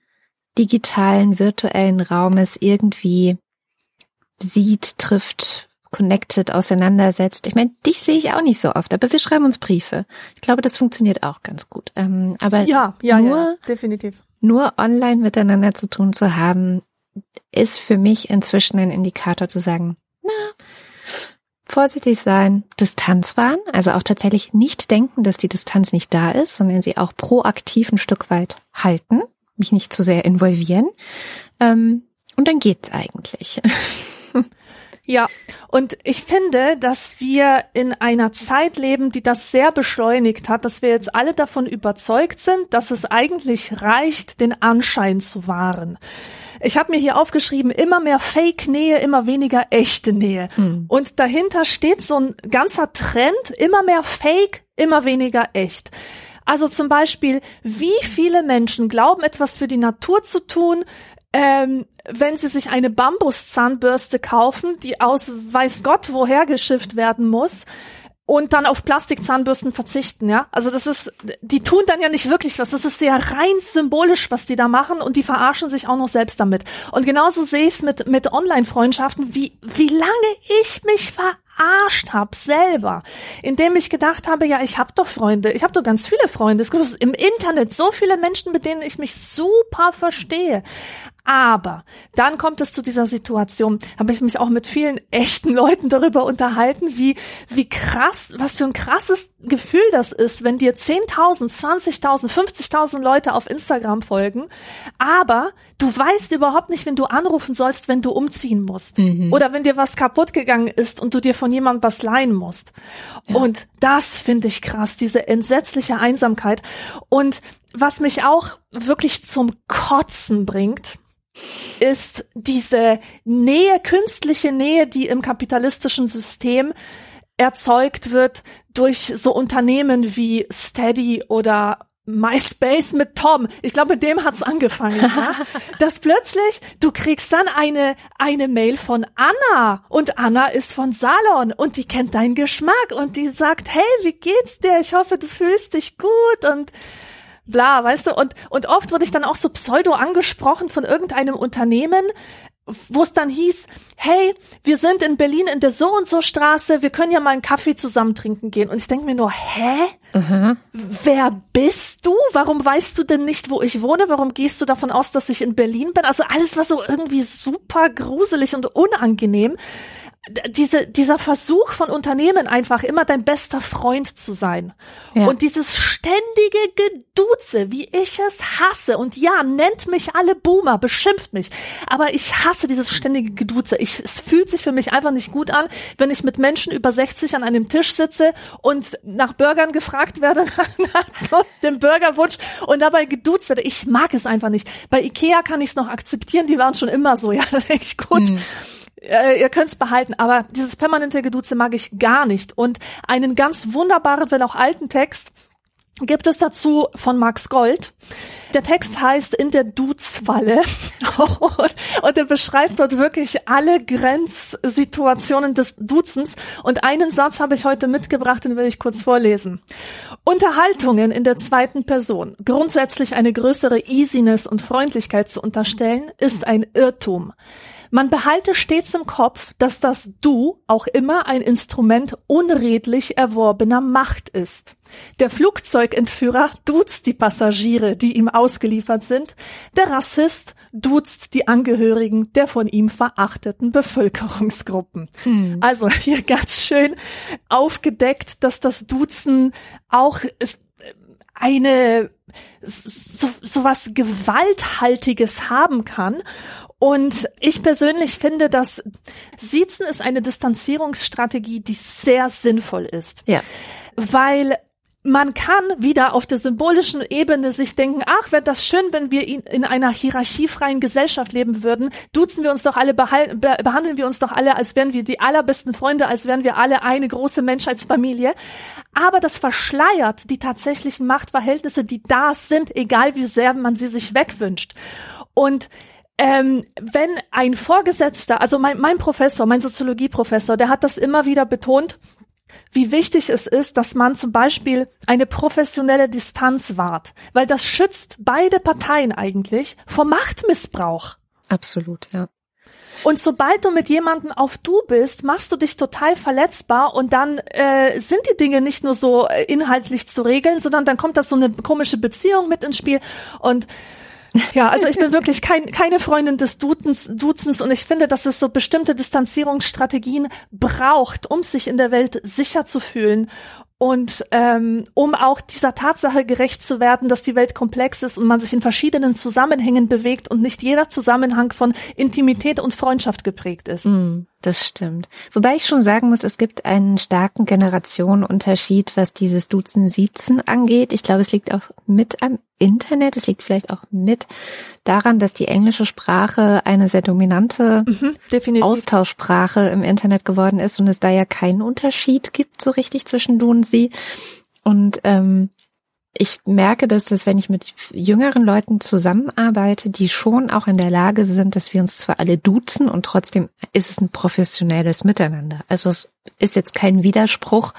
digitalen, virtuellen Raumes irgendwie sieht, trifft, connected, auseinandersetzt. Ich meine, dich sehe ich auch nicht so oft, aber wir schreiben uns Briefe. Ich glaube, das funktioniert auch ganz gut. Ähm, aber ja, ja, nur, ja, definitiv. Nur online miteinander zu tun zu haben, ist für mich inzwischen ein Indikator zu sagen, na, vorsichtig sein, Distanz wahren, also auch tatsächlich nicht denken, dass die Distanz nicht da ist, sondern sie auch proaktiv ein Stück weit halten, mich nicht zu sehr involvieren. Ähm, und dann geht's eigentlich. [LAUGHS] Ja, und ich finde, dass wir in einer Zeit leben, die das sehr beschleunigt hat, dass wir jetzt alle davon überzeugt sind, dass es eigentlich reicht, den Anschein zu wahren. Ich habe mir hier aufgeschrieben, immer mehr Fake-Nähe, immer weniger echte Nähe. Hm. Und dahinter steht so ein ganzer Trend, immer mehr Fake, immer weniger echt. Also zum Beispiel, wie viele Menschen glauben, etwas für die Natur zu tun, ähm, wenn sie sich eine Bambuszahnbürste kaufen, die aus weiß Gott woher geschifft werden muss, und dann auf Plastikzahnbürsten verzichten, ja. Also das ist, die tun dann ja nicht wirklich was. Das ist sehr rein symbolisch, was die da machen und die verarschen sich auch noch selbst damit. Und genauso sehe ich es mit, mit Online-Freundschaften, wie, wie lange ich mich verarscht habe selber, indem ich gedacht habe, ja, ich habe doch Freunde, ich habe doch ganz viele Freunde. Es gibt im Internet so viele Menschen, mit denen ich mich super verstehe. Aber dann kommt es zu dieser Situation, habe ich mich auch mit vielen echten Leuten darüber unterhalten, wie, wie krass, was für ein krasses Gefühl das ist, wenn dir 10.000, 20.000, 50.000 Leute auf Instagram folgen, aber du weißt überhaupt nicht, wenn du anrufen sollst, wenn du umziehen musst. Mhm. Oder wenn dir was kaputt gegangen ist und du dir von jemandem was leihen musst. Ja. Und das finde ich krass, diese entsetzliche Einsamkeit. Und was mich auch wirklich zum Kotzen bringt, ist diese Nähe, künstliche Nähe, die im kapitalistischen System erzeugt wird durch so Unternehmen wie Steady oder MySpace mit Tom. Ich glaube, mit dem hat's angefangen, ja? [LAUGHS] dass plötzlich du kriegst dann eine eine Mail von Anna und Anna ist von Salon und die kennt deinen Geschmack und die sagt, hey, wie geht's dir? Ich hoffe, du fühlst dich gut und bla, weißt du? Und, und oft wurde ich dann auch so pseudo angesprochen von irgendeinem Unternehmen, wo es dann hieß, hey, wir sind in Berlin in der so und so Straße, wir können ja mal einen Kaffee zusammen trinken gehen. Und ich denke mir nur, hä? Mhm. Wer bist du? Warum weißt du denn nicht, wo ich wohne? Warum gehst du davon aus, dass ich in Berlin bin? Also alles war so irgendwie super gruselig und unangenehm. Diese, dieser Versuch von Unternehmen einfach immer dein bester Freund zu sein. Ja. Und dieses ständige Geduze, wie ich es hasse. Und ja, nennt mich alle Boomer, beschimpft mich. Aber ich hasse dieses ständige Geduze. Ich, es fühlt sich für mich einfach nicht gut an, wenn ich mit Menschen über 60 an einem Tisch sitze und nach Burgern gefragt werde, [LAUGHS] nach dem Burgerwunsch und dabei geduzt werde. Ich mag es einfach nicht. Bei Ikea kann ich es noch akzeptieren, die waren schon immer so. [LAUGHS] Ja, da denke ich, gut. Hm äh, ihr könnt's behalten, aber dieses permanente Geduze mag ich gar nicht. Und einen ganz wunderbaren, wenn auch alten Text gibt es dazu von Max Gold. Der Text heißt In der Duzfalle [LAUGHS] und er beschreibt dort wirklich alle Grenzsituationen des Duzens und einen Satz habe ich heute mitgebracht, den will ich kurz vorlesen. Unterhaltungen in der zweiten Person, grundsätzlich eine größere Easiness und Freundlichkeit zu unterstellen, ist ein Irrtum. Man behalte stets im Kopf, dass das Du auch immer ein Instrument unredlich erworbener Macht ist. Der Flugzeugentführer duzt die Passagiere, die ihm ausgeliefert sind. Der Rassist duzt die Angehörigen der von ihm verachteten Bevölkerungsgruppen. Hm. Also hier ganz schön aufgedeckt, dass das Duzen auch eine so, so was Gewalthaltiges haben kann und ich persönlich finde, dass Siezen ist eine Distanzierungsstrategie, die sehr sinnvoll ist. Ja. Weil man kann wieder auf der symbolischen Ebene sich denken, ach, wäre das schön, wenn wir in einer hierarchiefreien Gesellschaft leben würden. Duzen wir uns doch alle, behandeln wir uns doch alle, als wären wir die allerbesten Freunde, als wären wir alle eine große Menschheitsfamilie. Aber das verschleiert die tatsächlichen Machtverhältnisse, die da sind, egal wie sehr man sie sich wegwünscht. Und ähm, wenn ein Vorgesetzter, also mein, mein Professor, mein Soziologieprofessor, der hat das immer wieder betont, wie wichtig es ist, dass man zum Beispiel eine professionelle Distanz wahrt, weil das schützt beide Parteien eigentlich vor Machtmissbrauch. Absolut, ja. Und sobald du mit jemandem auf du bist, machst du dich total verletzbar und dann äh, sind die Dinge nicht nur so äh, inhaltlich zu regeln, sondern dann kommt das so eine komische Beziehung mit ins Spiel und ja, also ich bin wirklich kein, keine Freundin des Duzens, Duzens und ich finde, dass es so bestimmte Distanzierungsstrategien braucht, um sich in der Welt sicher zu fühlen und ähm, um auch dieser Tatsache gerecht zu werden, dass die Welt komplex ist und man sich in verschiedenen Zusammenhängen bewegt und nicht jeder Zusammenhang von Intimität und Freundschaft geprägt ist. Mm. Das stimmt. Wobei ich schon sagen muss, es gibt einen starken Generationenunterschied, was dieses Duzen-Siezen angeht. Ich glaube, es liegt auch mit am Internet. Es liegt vielleicht auch mit daran, dass die englische Sprache eine sehr dominante mhm, Austauschsprache im Internet geworden ist und es da ja keinen Unterschied gibt so richtig zwischen du und sie. Und ähm, ich merke, dass das, wenn ich mit jüngeren Leuten zusammenarbeite, die schon auch in der Lage sind, dass wir uns zwar alle duzen und trotzdem ist es ein professionelles Miteinander. Also es ist jetzt kein Widerspruch,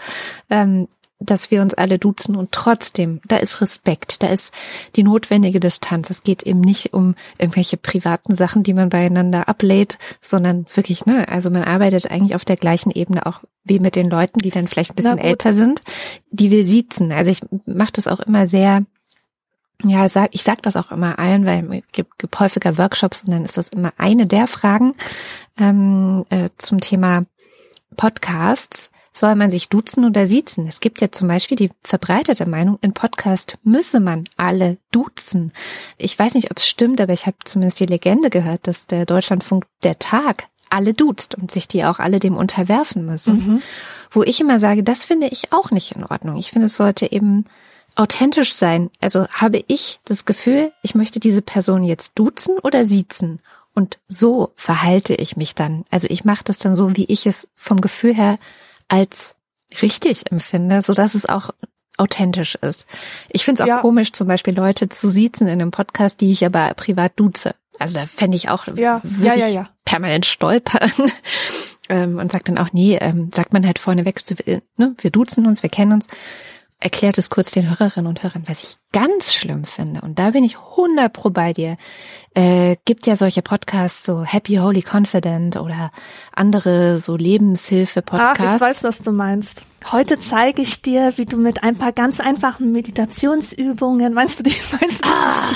ähm, dass wir uns alle duzen und trotzdem, da ist Respekt, da ist die notwendige Distanz. Es geht eben nicht um irgendwelche privaten Sachen, die man beieinander ablädt, sondern wirklich, ne, also man arbeitet eigentlich auf der gleichen Ebene auch wie mit den Leuten, die dann vielleicht ein bisschen älter sind, die wir siezen. Also ich mache das auch immer sehr, ja, sag, ich sag das auch immer allen, weil es gibt, gibt häufiger Workshops und dann ist das immer eine der Fragen ähm, äh, zum Thema Podcasts soll man sich duzen oder siezen? Es gibt ja zum Beispiel die verbreitete Meinung, in Podcast müsse man alle duzen. Ich weiß nicht, ob es stimmt, aber ich habe zumindest die Legende gehört, dass der Deutschlandfunk der Tag alle duzt und sich die auch alle dem unterwerfen müssen. Mhm. Wo ich immer sage, das finde ich auch nicht in Ordnung. Ich finde, es sollte eben authentisch sein. Also habe ich das Gefühl, ich möchte diese Person jetzt duzen oder siezen. Und so verhalte ich mich dann. Also ich mache das dann so, wie ich es vom Gefühl her als richtig empfinde, so dass es auch authentisch ist. Ich finde es auch ja. komisch, zum Beispiel Leute zu siezen in einem Podcast, die ich aber privat duze. Also da fände ich auch ja. wirklich ja, ja, permanent stolpern. [LAUGHS] ähm, und sagt dann auch, nee, ähm, sagt man halt vorneweg, ne, wir duzen uns, wir kennen uns erklärt es kurz den Hörerinnen und Hörern, was ich ganz schlimm finde. Und da bin ich 100 pro bei dir. Äh, gibt ja solche Podcasts, so Happy Holy Confident oder andere so Lebenshilfe-Podcasts. Ach, ich weiß, was du meinst. Heute zeige ich dir, wie du mit ein paar ganz einfachen Meditationsübungen, meinst du die, [LAUGHS] meinst du ah,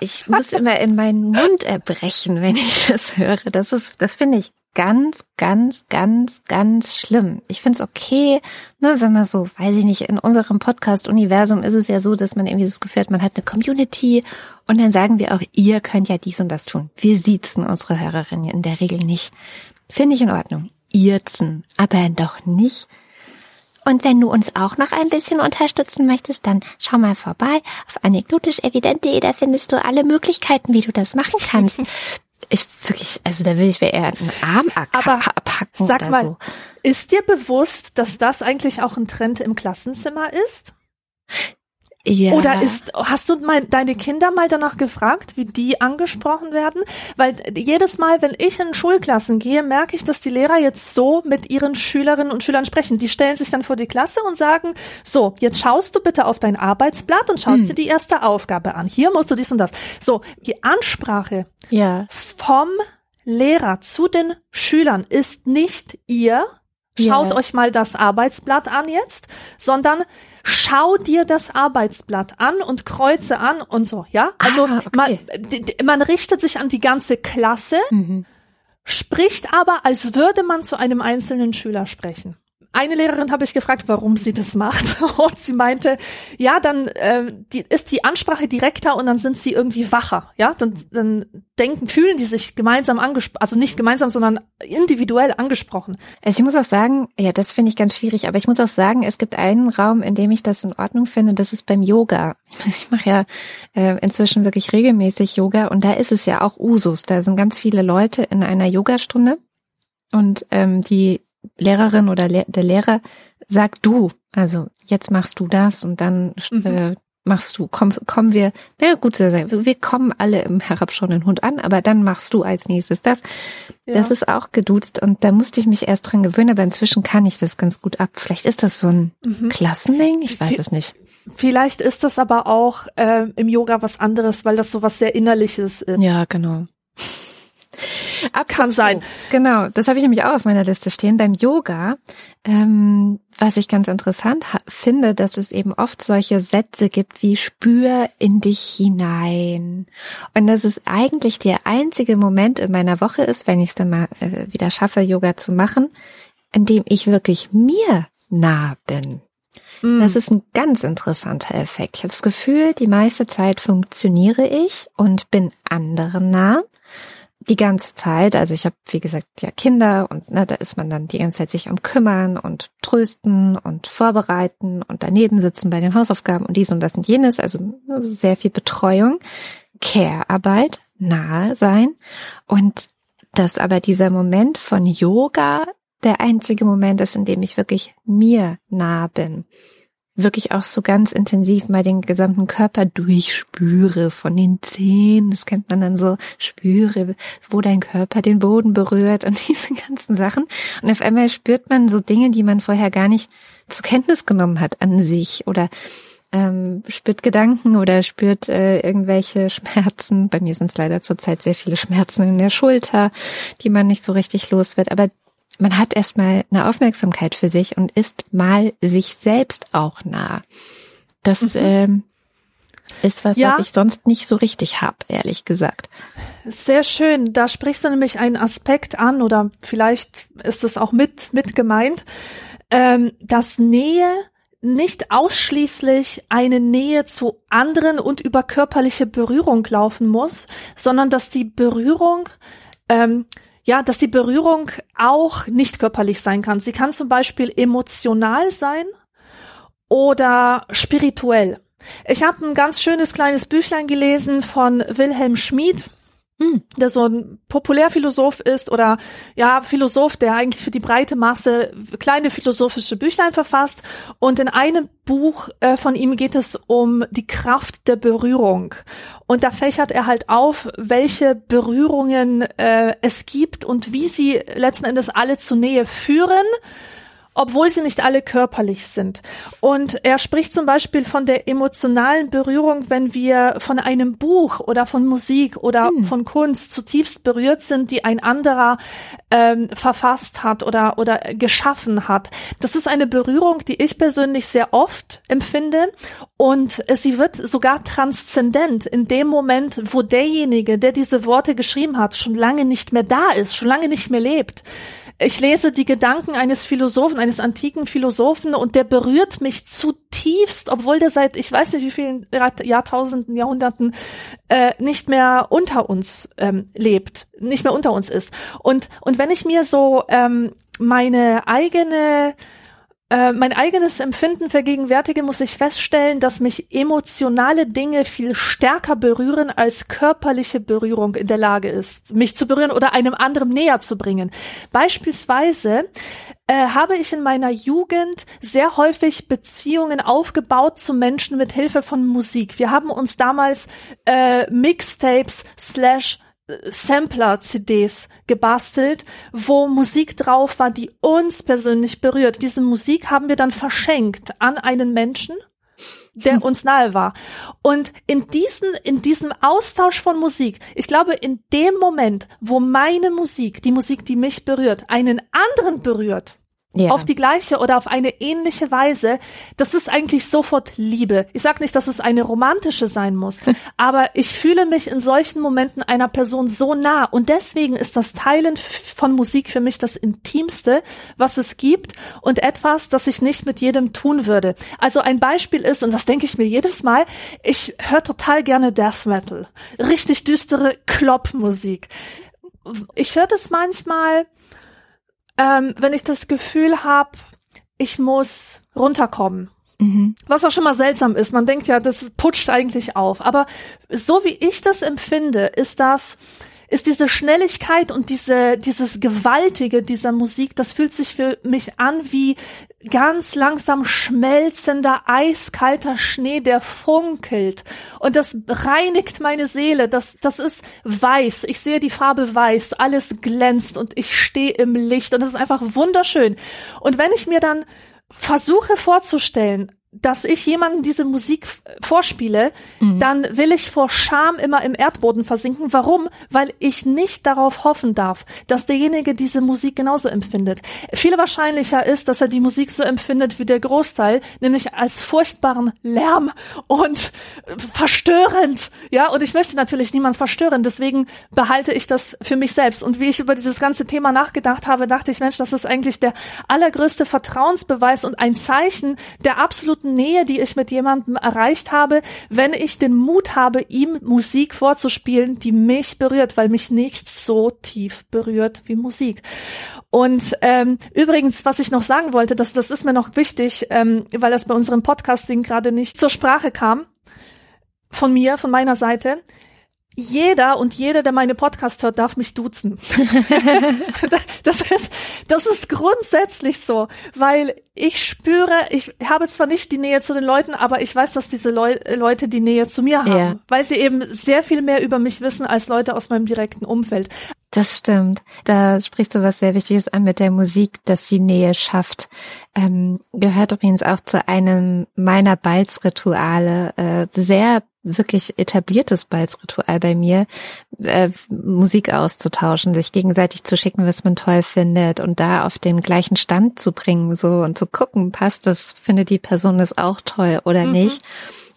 Ich muss immer in meinen Mund erbrechen, wenn ich das höre. Das ist, das finde ich ganz, ganz, ganz, ganz schlimm. Ich find's okay, ne, wenn man so, weiß ich nicht, in unserem Podcast-Universum ist es ja so, dass man irgendwie das Gefühl hat, man hat eine Community und dann sagen wir auch, ihr könnt ja dies und das tun. Wir siezen unsere Hörerinnen in der Regel nicht. Finde ich in Ordnung. Irzen, aber doch nicht. Und wenn du uns auch noch ein bisschen unterstützen möchtest, dann schau mal vorbei auf anekdotisch-evident.de, da findest du alle Möglichkeiten, wie du das machen kannst. [LAUGHS] Ich wirklich, also da will ich mir eher einen Arm Aber abhacken Sag mal, so. ist dir bewusst, dass das eigentlich auch ein Trend im Klassenzimmer ist? Ja. Oder ist, hast du mal deine Kinder mal danach gefragt, wie die angesprochen werden? Weil jedes Mal, wenn ich in Schulklassen gehe, merke ich, dass die Lehrer jetzt so mit ihren Schülerinnen und Schülern sprechen. Die stellen sich dann vor die Klasse und sagen, so, jetzt schaust du bitte auf dein Arbeitsblatt und schaust Hm. dir die erste Aufgabe an. Hier musst du dies und das. So, die Ansprache ja. vom Lehrer zu den Schülern ist nicht ihr, schaut Ja. euch mal das Arbeitsblatt an jetzt, sondern schau dir das Arbeitsblatt an und kreuze an und so, ja? Also Ah, okay. man, man richtet sich an die ganze Klasse, Mhm. spricht aber, als würde man zu einem einzelnen Schüler sprechen. Eine Lehrerin habe ich gefragt, warum sie das macht. [LAUGHS] Und sie meinte, ja, dann äh, die, ist die Ansprache direkter und dann sind sie irgendwie wacher. Ja, dann, dann denken, fühlen die sich gemeinsam angesprochen, also nicht gemeinsam, sondern individuell angesprochen. Also ich muss auch sagen, ja, das finde ich ganz schwierig, aber ich muss auch sagen, es gibt einen Raum, in dem ich das in Ordnung finde, das ist beim Yoga. Ich mache ja äh, inzwischen wirklich regelmäßig Yoga und da ist es ja auch Usus. Da sind ganz viele Leute in einer Yogastunde und ähm, die Lehrerin oder Le der Lehrer sagt du, also jetzt machst du das und dann Mhm. äh, machst du, komm, kommen wir, na gut, wir wir kommen alle im herabschauenden Hund an, aber dann machst du als nächstes das. Ja. Das ist auch geduzt und da musste ich mich erst dran gewöhnen, aber inzwischen kann ich das ganz gut ab. Vielleicht ist das so ein Mhm. Klassending, ich weiß Vi- es nicht. Vielleicht ist das aber auch äh, im Yoga was anderes, weil das so was sehr Innerliches ist. Ja, genau. Kann sein. Genau, das habe ich nämlich auch auf meiner Liste stehen. Beim Yoga, ähm, was ich ganz interessant finde, dass es eben oft solche Sätze gibt wie spür in dich hinein. Und dass es eigentlich der einzige Moment in meiner Woche ist, wenn ich es dann mal äh, wieder schaffe, Yoga zu machen, in dem ich wirklich mir nah bin. Mm. Das ist ein ganz interessanter Effekt. Ich habe das Gefühl, die meiste Zeit funktioniere ich und bin anderen nah. Die ganze Zeit, also ich habe, wie gesagt, ja Kinder und ne, da ist man dann die ganze Zeit sich um kümmern und trösten und vorbereiten und daneben sitzen bei den Hausaufgaben und dies und das und jenes, also sehr viel Betreuung, Care-Arbeit, nahe sein. Und dass aber dieser Moment von Yoga der einzige Moment ist, in dem ich wirklich mir nah bin. Wirklich auch so ganz intensiv mal den gesamten Körper durchspüre von den Zehen. Das kennt man dann so, spüre, wo dein Körper den Boden berührt und [LAUGHS] diese ganzen Sachen. Und auf einmal spürt man so Dinge, die man vorher gar nicht zur Kenntnis genommen hat an sich oder ähm, spürt Gedanken oder spürt äh, irgendwelche Schmerzen. Bei mir sind es leider zurzeit sehr viele Schmerzen in der Schulter, die man nicht so richtig los wird. Aber man hat erstmal eine Aufmerksamkeit für sich und ist mal sich selbst auch nah. Das ähm, ist was, Ja. was ich sonst nicht so richtig hab, ehrlich gesagt. Sehr schön. Da sprichst du nämlich einen Aspekt an oder vielleicht ist es auch mit, mit gemeint, ähm, dass Nähe nicht ausschließlich eine Nähe zu anderen und über körperliche Berührung laufen muss, sondern dass die Berührung, ähm, ja, dass die Berührung auch nicht körperlich sein kann. Sie kann zum Beispiel emotional sein oder spirituell. Ich habe ein ganz schönes kleines Büchlein gelesen von Wilhelm Schmid, Hm. Der so ein Populärphilosoph ist oder ja, Philosoph, der eigentlich für die breite Masse kleine philosophische Büchlein verfasst. Und in einem Buch äh, von ihm geht es um die Kraft der Berührung. Und da fächert er halt auf, welche Berührungen äh, es gibt und wie sie letzten Endes alle zur Nähe führen obwohl sie nicht alle körperlich sind. Und er spricht zum Beispiel von der emotionalen Berührung, wenn wir von einem Buch oder von Musik oder hm. von Kunst zutiefst berührt sind, die ein anderer ähm, verfasst hat oder, oder geschaffen hat. Das ist eine Berührung, die ich persönlich sehr oft empfinde und sie wird sogar transzendent in dem Moment, wo derjenige, der diese Worte geschrieben hat, schon lange nicht mehr da ist, schon lange nicht mehr lebt. Ich lese die Gedanken eines Philosophen, eines antiken Philosophen und der berührt mich zutiefst, obwohl der seit ich weiß nicht wie vielen Jahrtausenden, Jahrhunderten äh, nicht mehr unter uns ähm, lebt, nicht mehr unter uns ist. Und und wenn ich mir so ähm, meine eigene äh, mein eigenes Empfinden vergegenwärtige, muss ich feststellen, dass mich emotionale Dinge viel stärker berühren, als körperliche Berührung in der Lage ist, mich zu berühren oder einem anderen näher zu bringen. Beispielsweise äh, habe ich in meiner Jugend sehr häufig Beziehungen aufgebaut zu Menschen mit Hilfe von Musik. Wir haben uns damals äh, Mixtapes slash Sampler-CDs gebastelt, wo Musik drauf war, die uns persönlich berührt. Diese Musik haben wir dann verschenkt an einen Menschen, der [LAUGHS] uns nahe war. Und in diesen, in diesem Austausch von Musik, ich glaube, in dem Moment, wo meine Musik, die Musik, die mich berührt, einen anderen berührt, ja. auf die gleiche oder auf eine ähnliche Weise, das ist eigentlich sofort Liebe. Ich sage nicht, dass es eine romantische sein muss, [LAUGHS] aber ich fühle mich in solchen Momenten einer Person so nah und deswegen ist das Teilen von Musik für mich das Intimste, was es gibt und etwas, das ich nicht mit jedem tun würde. Also ein Beispiel ist, und das denke ich mir jedes Mal, ich höre total gerne Death Metal, richtig düstere Kloppmusik. Ich höre das manchmal ähm, wenn ich das Gefühl habe, ich muss runterkommen. Mhm. Was auch schon mal seltsam ist. Man denkt ja, das putscht eigentlich auf. Aber so wie ich das empfinde, ist das, ist diese Schnelligkeit und diese, dieses Gewaltige dieser Musik, das fühlt sich für mich an wie ganz langsam schmelzender, eiskalter Schnee, der funkelt. Und das reinigt meine Seele. Das, das ist weiß. Ich sehe die Farbe weiß. Alles glänzt und ich stehe im Licht. Und das ist einfach wunderschön. Und wenn ich mir dann versuche vorzustellen, dass ich jemanden diese Musik vorspiele, mhm. dann will ich vor Scham immer im Erdboden versinken. Warum? Weil ich nicht darauf hoffen darf, dass derjenige diese Musik genauso empfindet. Viel wahrscheinlicher ist, dass er die Musik so empfindet wie der Großteil, nämlich als furchtbaren Lärm und verstörend. Ja, und ich möchte natürlich niemand verstören, deswegen behalte ich das für mich selbst. Und wie ich über dieses ganze Thema nachgedacht habe, dachte ich, Mensch, das ist eigentlich der allergrößte Vertrauensbeweis und ein Zeichen der absoluten absoluten Nähe, die ich mit jemandem erreicht habe, wenn ich den Mut habe, ihm Musik vorzuspielen, die mich berührt, weil mich nichts so tief berührt wie Musik. Und ähm, übrigens, was ich noch sagen wollte, das, das ist mir noch wichtig, ähm, weil das bei unserem Podcasting gerade nicht zur Sprache kam, von mir, von meiner Seite jeder und jede, der meine Podcast hört, darf mich duzen. [LAUGHS] das ist, das ist grundsätzlich so, weil ich spüre, ich habe zwar nicht die Nähe zu den Leuten, aber ich weiß, dass diese Leu Leute die Nähe zu mir haben, ja. weil sie eben sehr viel mehr über mich wissen als Leute aus meinem direkten Umfeld. Das stimmt. Da sprichst du was sehr Wichtiges an mit der Musik, dass sie Nähe schafft. Ähm, gehört übrigens auch zu einem meiner Balzrituale, äh, sehr wirklich etabliertes Balzritual bei mir, äh, Musik auszutauschen, sich gegenseitig zu schicken, was man toll findet und da auf den gleichen Stand zu bringen, so und zu gucken, passt das, findet die Person das auch toll oder mhm. nicht.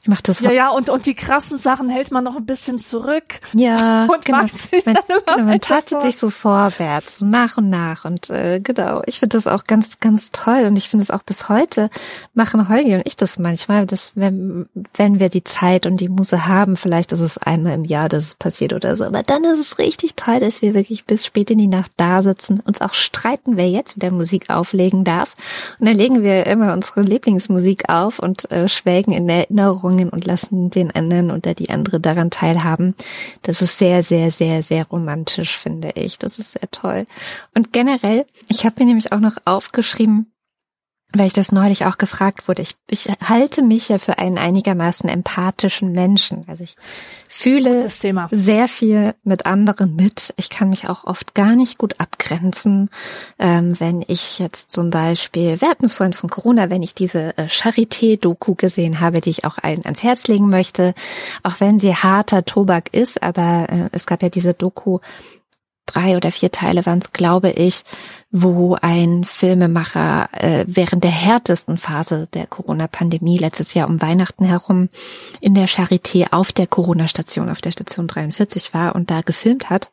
Ich mach das ja, ja, und, und die krassen Sachen hält man noch ein bisschen zurück. Ja, [LAUGHS] und genau. man, genau, man tastet sich so vorwärts, so nach und nach. Und äh, genau, ich finde das auch ganz, ganz toll. Und ich finde es auch bis heute machen Holgi und ich das manchmal, dass wenn, wenn wir die Zeit und die Muse haben, vielleicht ist es einmal im Jahr, dass es passiert oder so. Aber dann ist es richtig toll, dass wir wirklich bis spät in die Nacht da sitzen, uns auch streiten, wer jetzt wieder Musik auflegen darf. Und dann legen wir immer unsere Lieblingsmusik auf und äh, schwelgen in Erinnerung Erinnerungen und lassen den anderen oder die andere daran teilhaben. Das ist sehr, sehr, sehr, sehr romantisch, finde ich. Das ist sehr toll. Und generell, ich habe mir nämlich auch noch aufgeschrieben, weil ich das neulich auch gefragt wurde. Ich, ich halte mich ja für einen einigermaßen empathischen Menschen. Also ich fühle sehr viel mit anderen mit. Ich kann mich auch oft gar nicht gut abgrenzen. Ähm, wenn ich jetzt zum Beispiel, wir hatten es vorhin von Corona, wenn ich diese äh, Charité-Doku gesehen habe, die ich auch allen ans Herz legen möchte, auch wenn sie harter Tobak ist, aber äh, es gab ja diese Doku drei oder vier Teile waren es, glaube ich, wo ein Filmemacher äh, während der härtesten Phase der Corona-Pandemie letztes Jahr um Weihnachten herum in der Charité auf der Corona-Station, auf der Station 43 war und da gefilmt hat.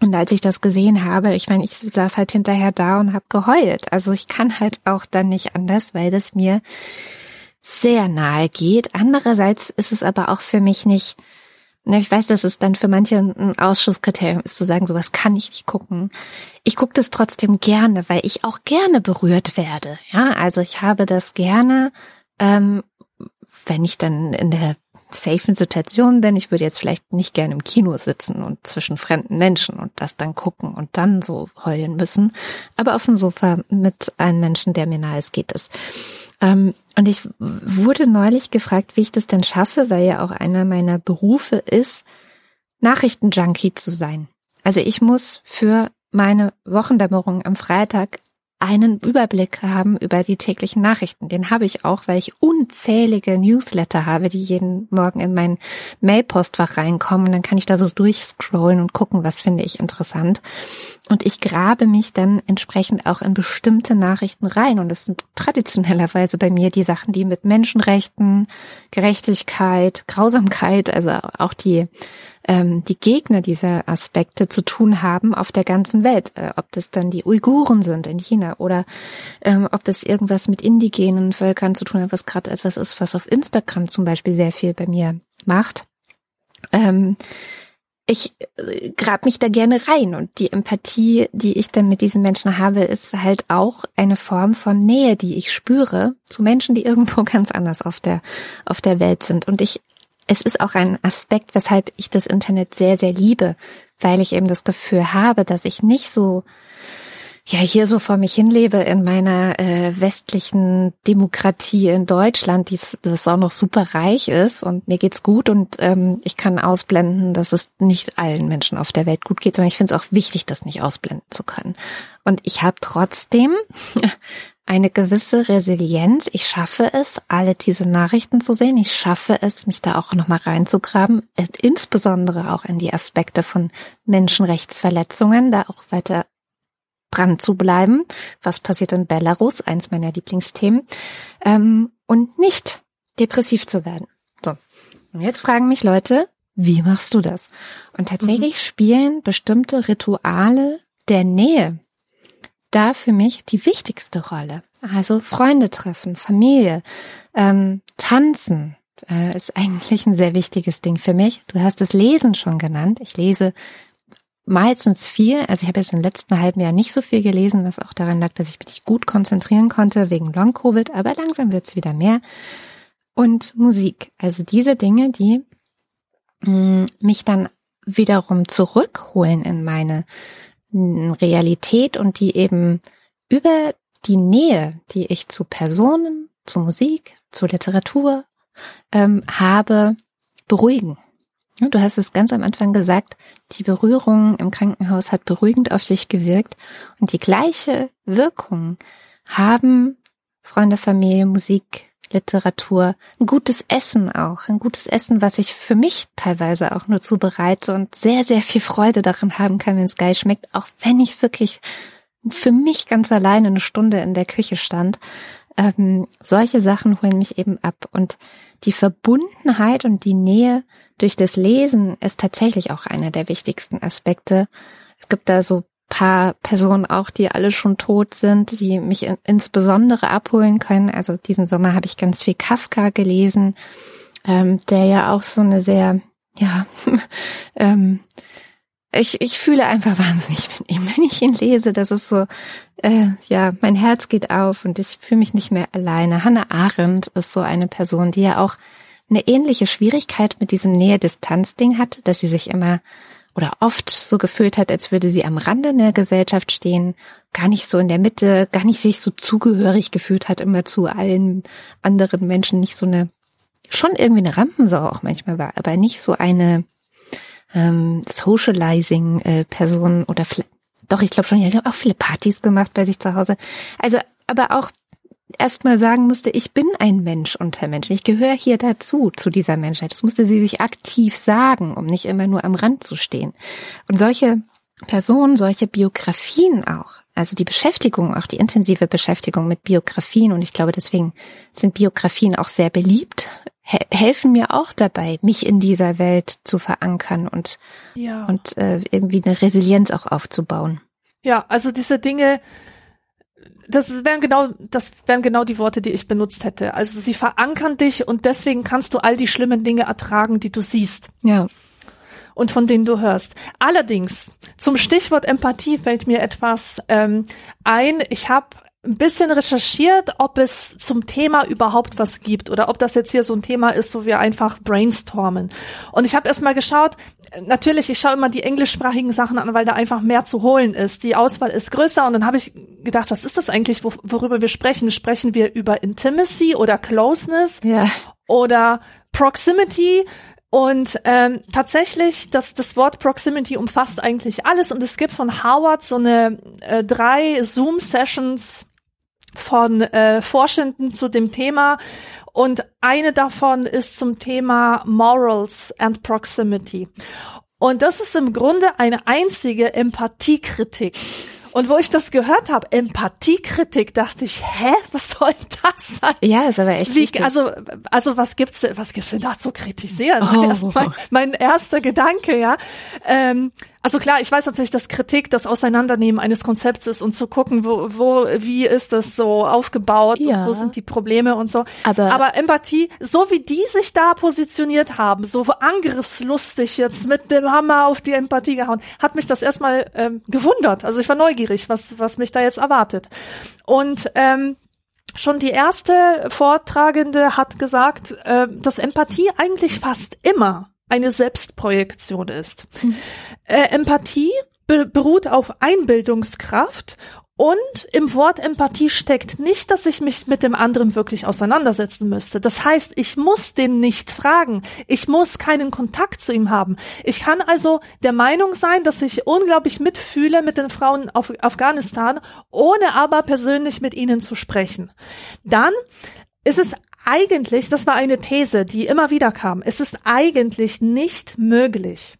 Und als ich das gesehen habe, ich meine, ich saß halt hinterher da und habe geheult. Also ich kann halt auch dann nicht anders, weil das mir sehr nahe geht. Andererseits ist es aber auch für mich nicht ich weiß, dass es dann für manche ein Ausschusskriterium ist, zu sagen, sowas kann ich nicht gucken. Ich gucke das trotzdem gerne, weil ich auch gerne berührt werde. Ja, also ich habe das gerne, ähm, wenn ich dann in der safen Situation bin. Ich würde jetzt vielleicht nicht gerne im Kino sitzen und zwischen fremden Menschen und das dann gucken und dann so heulen müssen. Aber auf dem Sofa mit einem Menschen, der mir nahe ist, geht es. Ähm, und ich wurde neulich gefragt, wie ich das denn schaffe, weil ja auch einer meiner Berufe ist, Nachrichtenjunkie zu sein. Also ich muss für meine Wochendämmerung am Freitag einen Überblick haben über die täglichen Nachrichten. Den habe ich auch, weil ich unzählige Newsletter habe, die jeden Morgen in mein Mailpostfach reinkommen. Dann kann ich da so durchscrollen und gucken, was finde ich interessant. Und ich grabe mich dann entsprechend auch in bestimmte Nachrichten rein. Und das sind traditionellerweise bei mir die Sachen, die mit Menschenrechten, Gerechtigkeit, Grausamkeit, also auch die ähm, die Gegner dieser Aspekte zu tun haben auf der ganzen Welt. Äh, ob das dann die Uiguren sind in China oder ähm, ob es irgendwas mit indigenen Völkern zu tun hat, was gerade etwas ist, was auf Instagram zum Beispiel sehr viel bei mir macht. Ähm, ich äh, grab mich da gerne rein und die Empathie, die ich dann mit diesen Menschen habe, ist halt auch eine Form von Nähe, die ich spüre zu Menschen, die irgendwo [LAUGHS] ganz anders auf der auf der Welt sind und ich es ist auch ein Aspekt, weshalb ich das Internet sehr, sehr liebe, weil ich eben das Gefühl habe, dass ich nicht so ja hier so vor mich hinlebe in meiner äh, westlichen Demokratie in Deutschland, die das auch noch super reich ist und mir geht's gut und ähm, ich kann ausblenden, dass es nicht allen Menschen auf der Welt gut geht, sondern ich finde es auch wichtig, das nicht ausblenden zu können. Und ich habe trotzdem eine gewisse Resilienz. Ich schaffe es, alle diese Nachrichten zu sehen. Ich schaffe es, mich da auch nochmal reinzugraben, äh, insbesondere auch in die Aspekte von Menschenrechtsverletzungen, da auch weiter dran zu bleiben. Was passiert in Belarus? Eins meiner Lieblingsthemen. Ähm, und nicht depressiv zu werden. So. Und jetzt fragen mich Leute, wie machst du das? Und tatsächlich mhm. spielen bestimmte Rituale der Nähe da für mich die wichtigste Rolle. Also Freunde treffen, Familie, ähm, tanzen äh, ist eigentlich ein sehr wichtiges Ding für mich. Du hast das Lesen schon genannt. Ich lese meistens viel. Also ich habe jetzt im letzten halben Jahr nicht so viel gelesen, was auch daran lag, dass ich mich gut konzentrieren konnte wegen Long-Covid, aber langsam wird es wieder mehr. Und Musik. Also diese Dinge, die mh, mm, mich dann wiederum zurückholen in meine Realität und die eben über die Nähe, die ich zu Personen, zu Musik, zu Literatur ähm, habe, beruhigen. Du hast es ganz am Anfang gesagt, die Berührung im Krankenhaus hat beruhigend auf dich gewirkt und die gleiche Wirkung haben Freunde, Familie, Musik, Literatur, ein gutes Essen auch, ein gutes Essen, was ich für mich teilweise auch nur zubereite und sehr, sehr viel Freude daran haben kann, wenn es geil schmeckt, auch wenn ich wirklich für mich ganz alleine eine Stunde in der Küche stand. Ähm, solche Sachen holen mich eben ab und die Verbundenheit und die Nähe durch das Lesen ist tatsächlich auch einer der wichtigsten Aspekte. Es gibt da so paar Personen auch, die alle schon tot sind, die mich in, insbesondere abholen können. Also diesen Sommer habe ich ganz viel Kafka gelesen, ähm, der ja auch so eine sehr, ja, [LAUGHS] ähm, ich, ich fühle einfach wahnsinnig mit ihm, [LAUGHS] wenn ich ihn lese. Das ist so, äh, ja, mein Herz geht auf und ich fühle mich nicht mehr alleine. Hannah Arendt ist so eine Person, die ja auch eine ähnliche Schwierigkeit mit diesem Nähe-Distanz-Ding hat, dass sie sich immer oder oft so gefühlt hat, als würde sie am Rande der Gesellschaft stehen, gar nicht so in der Mitte, gar nicht sich so zugehörig gefühlt hat immer zu allen anderen Menschen, nicht so eine, schon irgendwie eine Rampensau auch manchmal war, aber nicht so eine ähm, Socializing-Person äh, oder doch, ich glaube schon, die hat auch viele Partys gemacht bei sich zu Hause. Also, aber auch erstmal sagen musste, ich bin ein Mensch unter Menschen. Ich gehöre hier dazu, zu dieser Menschheit. Das musste sie sich aktiv sagen, um nicht immer nur am Rand zu stehen. Und solche Personen, solche Biografien auch, also die Beschäftigung, auch die intensive Beschäftigung mit Biografien, und ich glaube, deswegen sind Biografien auch sehr beliebt, helfen mir auch dabei, mich in dieser Welt zu verankern und, ja. und äh, irgendwie eine Resilienz auch aufzubauen. Ja, also diese Dinge, das wären genau, das wären genau die Worte, die ich benutzt hätte. Also sie verankern dich und deswegen kannst du all die schlimmen Dinge ertragen, die du siehst. Ja. Und von denen du hörst. Allerdings, zum Stichwort Empathie fällt mir etwas ähm, ein. Ich habe ein bisschen recherchiert, ob es zum Thema überhaupt was gibt oder ob das jetzt hier so ein Thema ist, wo wir einfach brainstormen. Und ich habe erstmal geschaut, natürlich, ich schaue immer die englischsprachigen Sachen an, weil da einfach mehr zu holen ist. Die Auswahl ist größer und dann habe ich gedacht, was ist das eigentlich, worüber wir sprechen? Sprechen wir über Intimacy oder Closeness ja. oder Proximity? Und ähm, tatsächlich, das, das Wort Proximity umfasst eigentlich alles und es gibt von Howard so eine äh, drei Zoom-Sessions von äh, Forschenden zu dem Thema. Und eine davon ist zum Thema Morals and Proximity. Und das ist im Grunde eine einzige Empathiekritik. Und wo ich das gehört habe, Empathiekritik, dachte ich, hä, was soll das sein? Ja, ist aber echt Wie. Also, also was gibt's denn, was gibt's denn da zu kritisieren? Oh. Erstmal mein erster Gedanke, ja. Ähm, also klar, ich weiß natürlich, dass Kritik das Auseinandernehmen eines Konzepts ist und zu gucken, wo, wo, wie ist das so aufgebaut, ja. wo sind die Probleme und so. Aber, Aber Empathie, so wie die sich da positioniert haben, so angriffslustig jetzt mit dem Hammer auf die Empathie gehauen, hat mich das erstmal ähm, gewundert. Also ich war neugierig, was, was mich da jetzt erwartet. Und ähm, Schon die erste Vortragende hat gesagt, äh, dass Empathie eigentlich fast immer eine Selbstprojektion ist. Mhm. Äh, Empathie be beruht auf Einbildungskraft und im Wort Empathie steckt nicht, dass ich mich mit dem anderen wirklich auseinandersetzen müsste. Das heißt, ich muss den nicht fragen. Ich muss keinen Kontakt zu ihm haben. Ich kann also der Meinung sein, dass ich unglaublich mitfühle mit den Frauen auf Afghanistan, ohne aber persönlich mit ihnen zu sprechen. Dann ist es eigentlich, das war eine These, die immer wieder kam, es ist eigentlich nicht möglich,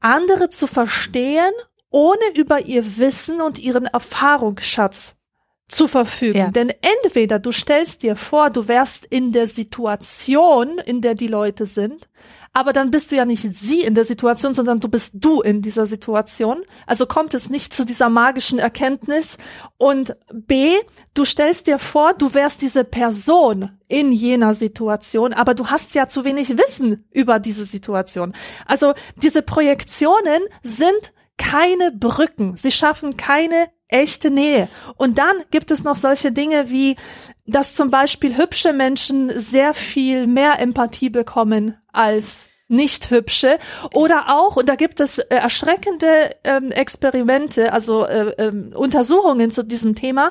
andere zu verstehen, ohne über ihr Wissen und ihren Erfahrungsschatz zu verfügen. Ja. Denn entweder du stellst dir vor, du wärst in der Situation, in der die Leute sind, aber dann bist du ja nicht sie in der Situation, sondern du bist du in dieser Situation. Also kommt es nicht zu dieser magischen Erkenntnis. Und B, du stellst dir vor, du wärst diese Person in jener Situation, aber du hast ja zu wenig Wissen über diese Situation. Also diese Projektionen sind keine Brücken. Sie schaffen keine echte Nähe. Und dann gibt es noch solche Dinge wie, dass zum Beispiel hübsche Menschen sehr viel mehr Empathie bekommen als nicht hübsche oder auch und da gibt es äh, erschreckende ähm, Experimente, also äh, äh, Untersuchungen zu diesem Thema,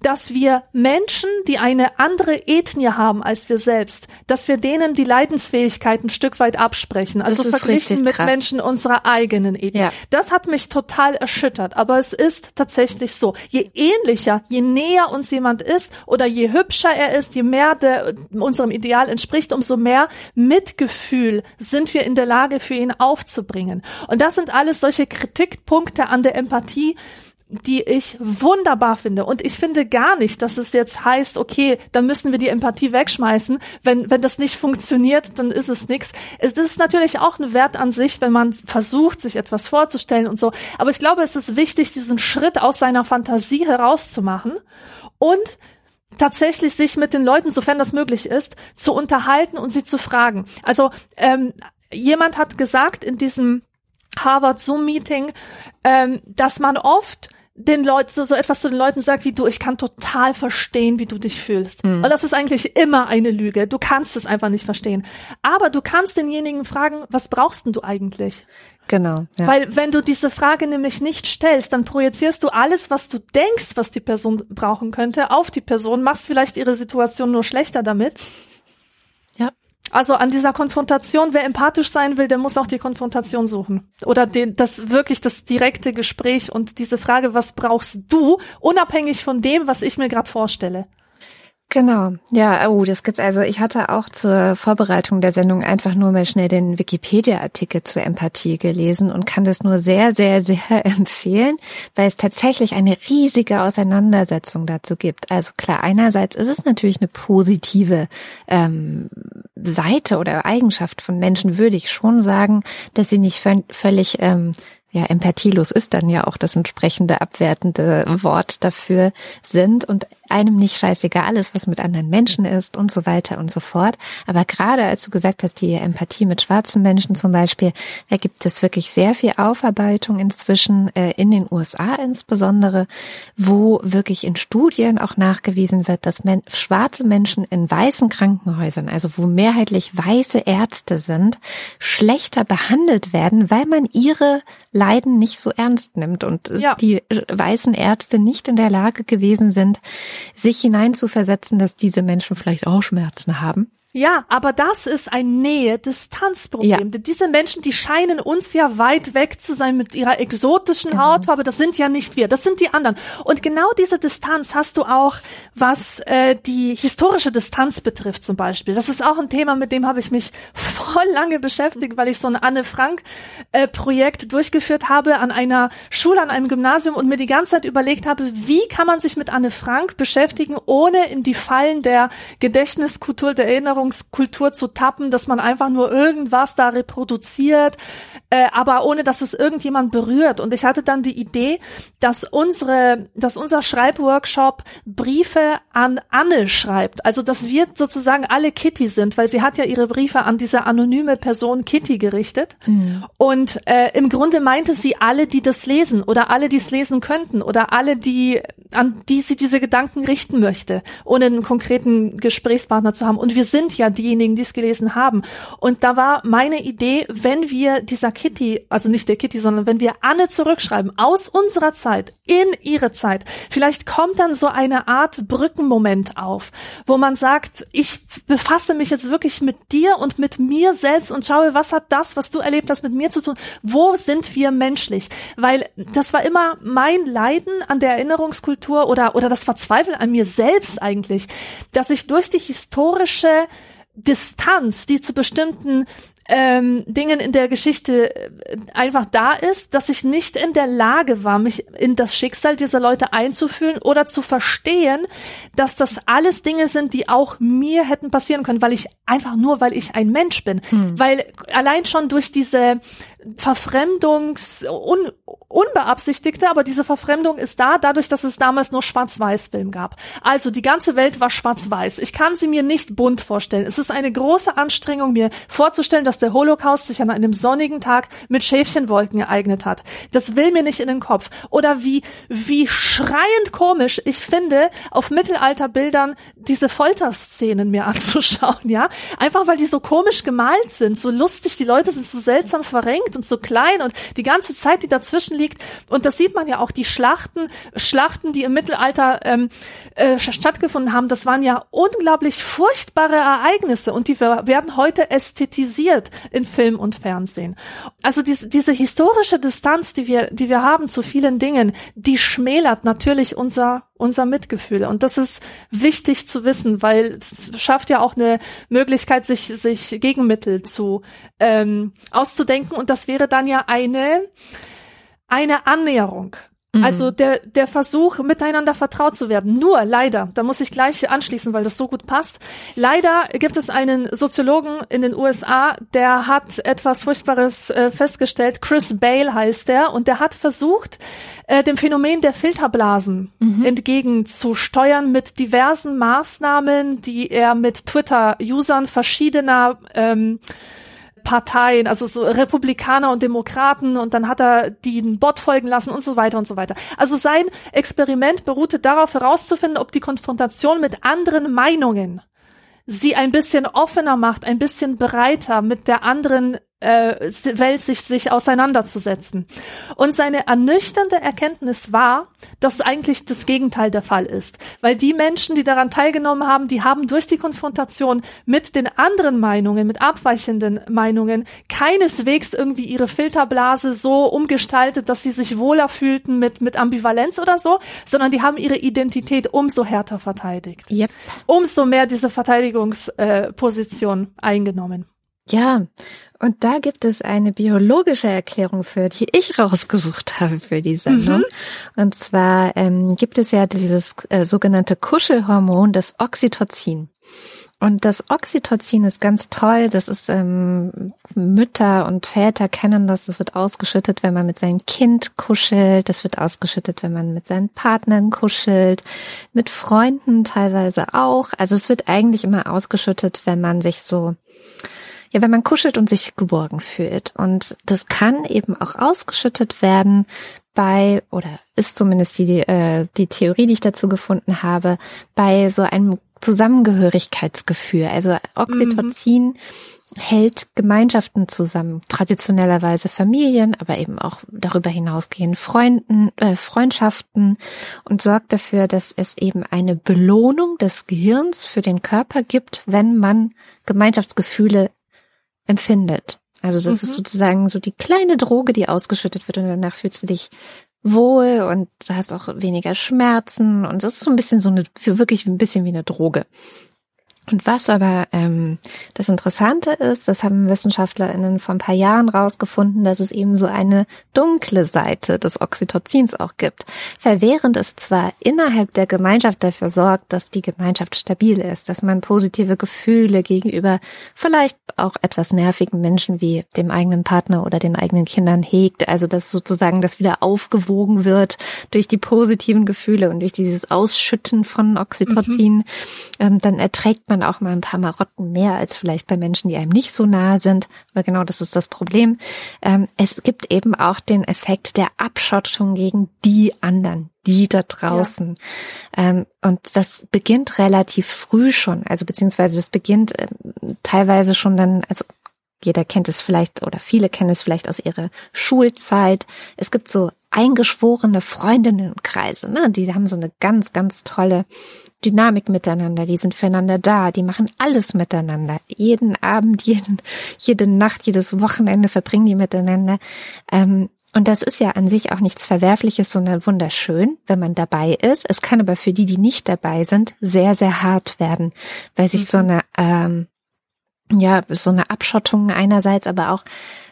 dass wir Menschen, die eine andere Ethnie haben als wir selbst, dass wir denen die Leidensfähigkeit ein Stück weit absprechen, also verglichen mit Menschen unserer eigenen Ethnie. Ja. Das hat mich total erschüttert, aber es ist tatsächlich so. Je ähnlicher, je näher uns jemand ist oder je hübscher er ist, je mehr der unserem Ideal entspricht, umso mehr Mitgefühl sind wir in der Lage, für ihn aufzubringen. Und das sind alles solche Kritikpunkte an der Empathie, die ich wunderbar finde. Und ich finde gar nicht, dass es jetzt heißt, okay, dann müssen wir die Empathie wegschmeißen. Wenn, wenn das nicht funktioniert, dann ist es nichts. Es ist natürlich auch ein Wert an sich, wenn man versucht, sich etwas vorzustellen und so. Aber ich glaube, es ist wichtig, diesen Schritt aus seiner Fantasie herauszumachen und tatsächlich sich mit den Leuten, sofern das möglich ist, zu unterhalten und sie zu fragen. Also ähm, jemand hat gesagt in diesem Harvard Zoom Meeting, ähm, dass man oft den Leuten so, so etwas zu den Leuten sagt wie du, ich kann total verstehen, wie du dich fühlst. Mhm. Und das ist eigentlich immer eine Lüge. Du kannst es einfach nicht verstehen. Aber du kannst denjenigen fragen, was brauchst denn du eigentlich? Genau. Ja. Weil wenn du diese Frage nämlich nicht stellst, dann projizierst du alles, was du denkst, was die Person brauchen könnte, auf die Person, machst vielleicht ihre Situation nur schlechter damit. Ja. Also an dieser Konfrontation, wer empathisch sein will, der muss auch die Konfrontation suchen. Oder den, das wirklich das direkte Gespräch und diese Frage, was brauchst du, unabhängig von dem, was ich mir gerade vorstelle. Genau, ja, oh, das gibt also, ich hatte auch zur Vorbereitung der Sendung einfach nur mal schnell den Wikipedia-Artikel zur Empathie gelesen und kann das nur sehr, sehr, sehr [LAUGHS] empfehlen, weil es tatsächlich eine riesige Auseinandersetzung dazu gibt. Also klar, einerseits ist es natürlich eine positive ähm, Seite oder Eigenschaft von Menschen, würde ich schon sagen, dass sie nicht völlig ähm, ja, empathielos ist dann ja auch das entsprechende abwertende Wort dafür sind und einem nicht scheißegal ist, was mit anderen Menschen ist und so weiter und so fort. Aber gerade als du gesagt hast, die Empathie mit schwarzen Menschen zum Beispiel, da gibt es wirklich sehr viel Aufarbeitung inzwischen äh, in den USA insbesondere, wo wirklich in Studien auch nachgewiesen wird, dass men schwarze Menschen in weißen Krankenhäusern, also wo mehrheitlich weiße Ärzte sind, schlechter behandelt werden, weil man ihre Leiden nicht so ernst nimmt und ja. die weißen Ärzte nicht in der Lage gewesen sind, sich hineinzuversetzen, dass diese Menschen vielleicht auch Schmerzen haben ja, aber das ist ein Nähe-Distanz-Problem. Ja. Diese Menschen, die scheinen uns ja weit weg zu sein mit ihrer exotischen genau. Hautfarbe. Das sind ja nicht wir, das sind die anderen. Und genau diese Distanz hast du auch, was äh, die historische Distanz betrifft zum Beispiel. Das ist auch ein Thema, mit dem habe ich mich [LAUGHS] voll lange beschäftigt, weil ich so ein Anne Frank-Projekt äh, durchgeführt habe an einer Schule, an einem Gymnasium und mir die ganze Zeit überlegt habe, wie kann man sich mit Anne Frank beschäftigen, ohne in die Fallen der Gedächtniskultur, der Erinnerung Ernährungskultur zu tappen, dass man einfach nur irgendwas da reproduziert, äh, aber ohne dass es irgendjemand berührt. Und ich hatte dann die Idee, dass unsere, dass unser Schreibworkshop Briefe an Anne schreibt. Also dass wir sozusagen alle Kitty sind, weil sie hat ja ihre Briefe an diese anonyme Person Kitty gerichtet. Mhm. Und äh, im Grunde meinte sie alle, die das lesen oder alle, die es lesen könnten oder alle, die an die sie diese Gedanken richten möchte, ohne einen konkreten Gesprächspartner zu haben. Und wir sind ja diejenigen, die es gelesen haben. Und da war meine Idee, wenn wir dieser Kitty, also nicht der Kitty, sondern wenn wir Anne zurückschreiben aus unserer Zeit in ihre Zeit, vielleicht kommt dann so eine Art Brückenmoment auf, wo man sagt, ich befasse mich jetzt wirklich mit dir und mit mir selbst und schaue, was hat das, was du erlebt hast, mit mir zu tun? Wo sind wir menschlich? Weil das war immer mein Leiden an der Erinnerungskultur oder, oder das Verzweifeln an mir selbst eigentlich, dass ich durch die historische Distanz, die zu bestimmten ähm, Dingen in der Geschichte äh, einfach da ist, dass ich nicht in der Lage war, mich in das Schicksal dieser Leute einzufühlen oder zu verstehen, dass das alles Dinge sind, die auch mir hätten passieren können, weil ich einfach nur, weil ich ein Mensch bin, hm. weil allein schon durch diese Verfremdungs un, unbeabsichtigte, aber diese Verfremdung ist da, dadurch, dass es damals nur Schwarz-Weiß-Film gab. Also die ganze Welt war schwarz-weiß. Ich kann sie mir nicht bunt vorstellen. Es ist eine große Anstrengung, mir vorzustellen, dass der Holocaust sich an einem sonnigen Tag mit Schäfchenwolken ereignet hat. Das will mir nicht in den Kopf. Oder wie, wie schreiend komisch ich finde, auf Mittelalterbildern diese Folterszenen mir [LAUGHS] anzuschauen, ja? Einfach weil die so komisch gemalt sind, so lustig, die Leute sind so seltsam verrenkt und so klein und die ganze Zeit, die dazwischen liegt. Und das sieht man ja auch, die Schlachten, Schlachten, die im Mittelalter ähm, äh, stattgefunden haben, das waren ja unglaublich furchtbare Ereignisse und die werden heute ästhetisiert in Film und Fernsehen. Also diese, diese historische Distanz, die wir, die wir haben zu vielen Dingen, die schmälert natürlich unser unser Mitgefühl. Und das ist wichtig zu wissen, weil es schafft ja auch eine Möglichkeit, sich, sich Gegenmittel zu ähm, auszudenken. Und das wäre dann ja eine, eine Annäherung Mhm. Also der, der Versuch, miteinander vertraut zu werden. Nur leider, da muss ich gleich anschließen, weil das so gut passt. Leider gibt es einen Soziologen in den USA, der hat etwas Furchtbares äh, festgestellt. Chris Bale heißt er und der hat versucht, äh, dem Phänomen der Filterblasen mhm. entgegenzusteuern mit diversen Maßnahmen, die er mit Twitter-Usern verschiedener ähm, Parteien, also so Republikaner und Demokraten und dann hat er die einen Bot folgen lassen und so weiter und so weiter. Also sein Experiment beruhte darauf herauszufinden, ob die Konfrontation mit anderen Meinungen sie ein bisschen offener macht, ein bisschen breiter mit der anderen äh, Weltsicht sich auseinanderzusetzen. Und seine ernüchternde Erkenntnis war, dass eigentlich das Gegenteil der Fall ist. Weil die Menschen, die daran teilgenommen haben, die haben durch die Konfrontation mit den anderen Meinungen, mit abweichenden Meinungen, keineswegs irgendwie ihre Filterblase so umgestaltet, dass sie sich wohler fühlten mit, mit Ambivalenz oder so, sondern die haben ihre Identität umso härter verteidigt. Yep. Umso mehr diese Verteidigungsposition äh, eingenommen. Ja, und da gibt es eine biologische Erklärung für, die ich rausgesucht habe für die Sendung. Mhm. Und zwar ähm, gibt es ja dieses äh, sogenannte Kuschelhormon, das Oxytocin. Und das Oxytocin ist ganz toll. Das ist ähm, Mütter und Väter kennen das. Das wird ausgeschüttet, wenn man mit seinem Kind kuschelt. Das wird ausgeschüttet, wenn man mit seinen Partnern kuschelt, mit Freunden teilweise auch. Also es wird eigentlich immer ausgeschüttet, wenn man sich so ja, wenn man kuschelt und sich geborgen fühlt. Und das kann eben auch ausgeschüttet werden bei, oder ist zumindest die, äh, die Theorie, die ich dazu gefunden habe, bei so einem Zusammengehörigkeitsgefühl. Also Oxytocin mhm. hält Gemeinschaften zusammen, traditionellerweise Familien, aber eben auch darüber hinausgehend Freunden, äh, Freundschaften und sorgt dafür, dass es eben eine Belohnung des Gehirns für den Körper gibt, wenn man Gemeinschaftsgefühle empfindet. Also das mhm. ist sozusagen so die kleine Droge, die ausgeschüttet wird und danach fühlst du dich wohl und hast auch weniger Schmerzen und das ist so ein bisschen so eine, für wirklich ein bisschen wie eine Droge. Und was aber ähm, das Interessante ist, das haben WissenschaftlerInnen vor ein paar Jahren rausgefunden, dass es eben so eine dunkle Seite des Oxytocins auch gibt. Verwährend es zwar innerhalb der Gemeinschaft dafür sorgt, dass die Gemeinschaft stabil ist, dass man positive Gefühle gegenüber vielleicht auch etwas nervigen Menschen wie dem eigenen Partner oder den eigenen Kindern hegt, also dass sozusagen das wieder aufgewogen wird durch die positiven Gefühle und durch dieses Ausschütten von Oxytocin, mhm. ähm, dann erträgt man auch mal ein paar Marotten mehr als vielleicht bei Menschen, die einem nicht so nahe sind. Aber genau das ist das Problem. Ähm, es gibt eben auch den Effekt der Abschottung gegen die anderen, die da draußen. Ja. Ähm, und das beginnt relativ früh schon, also beziehungsweise das beginnt äh, teilweise schon dann, also jeder kennt es vielleicht oder viele kennen es vielleicht aus ihrer Schulzeit. Es gibt so eingeschworene Freundinnenkreise, ne? Die haben so eine ganz, ganz tolle Dynamik miteinander, die sind füreinander da, die machen alles miteinander. Jeden Abend, jeden, jede Nacht, jedes Wochenende verbringen die miteinander. Ähm, und das ist ja an sich auch nichts Verwerfliches, sondern wunderschön, wenn man dabei ist. Es kann aber für die, die nicht dabei sind, sehr, sehr hart werden, weil sich so mhm. eine, ähm, ja, so eine Abschottung einerseits, aber auch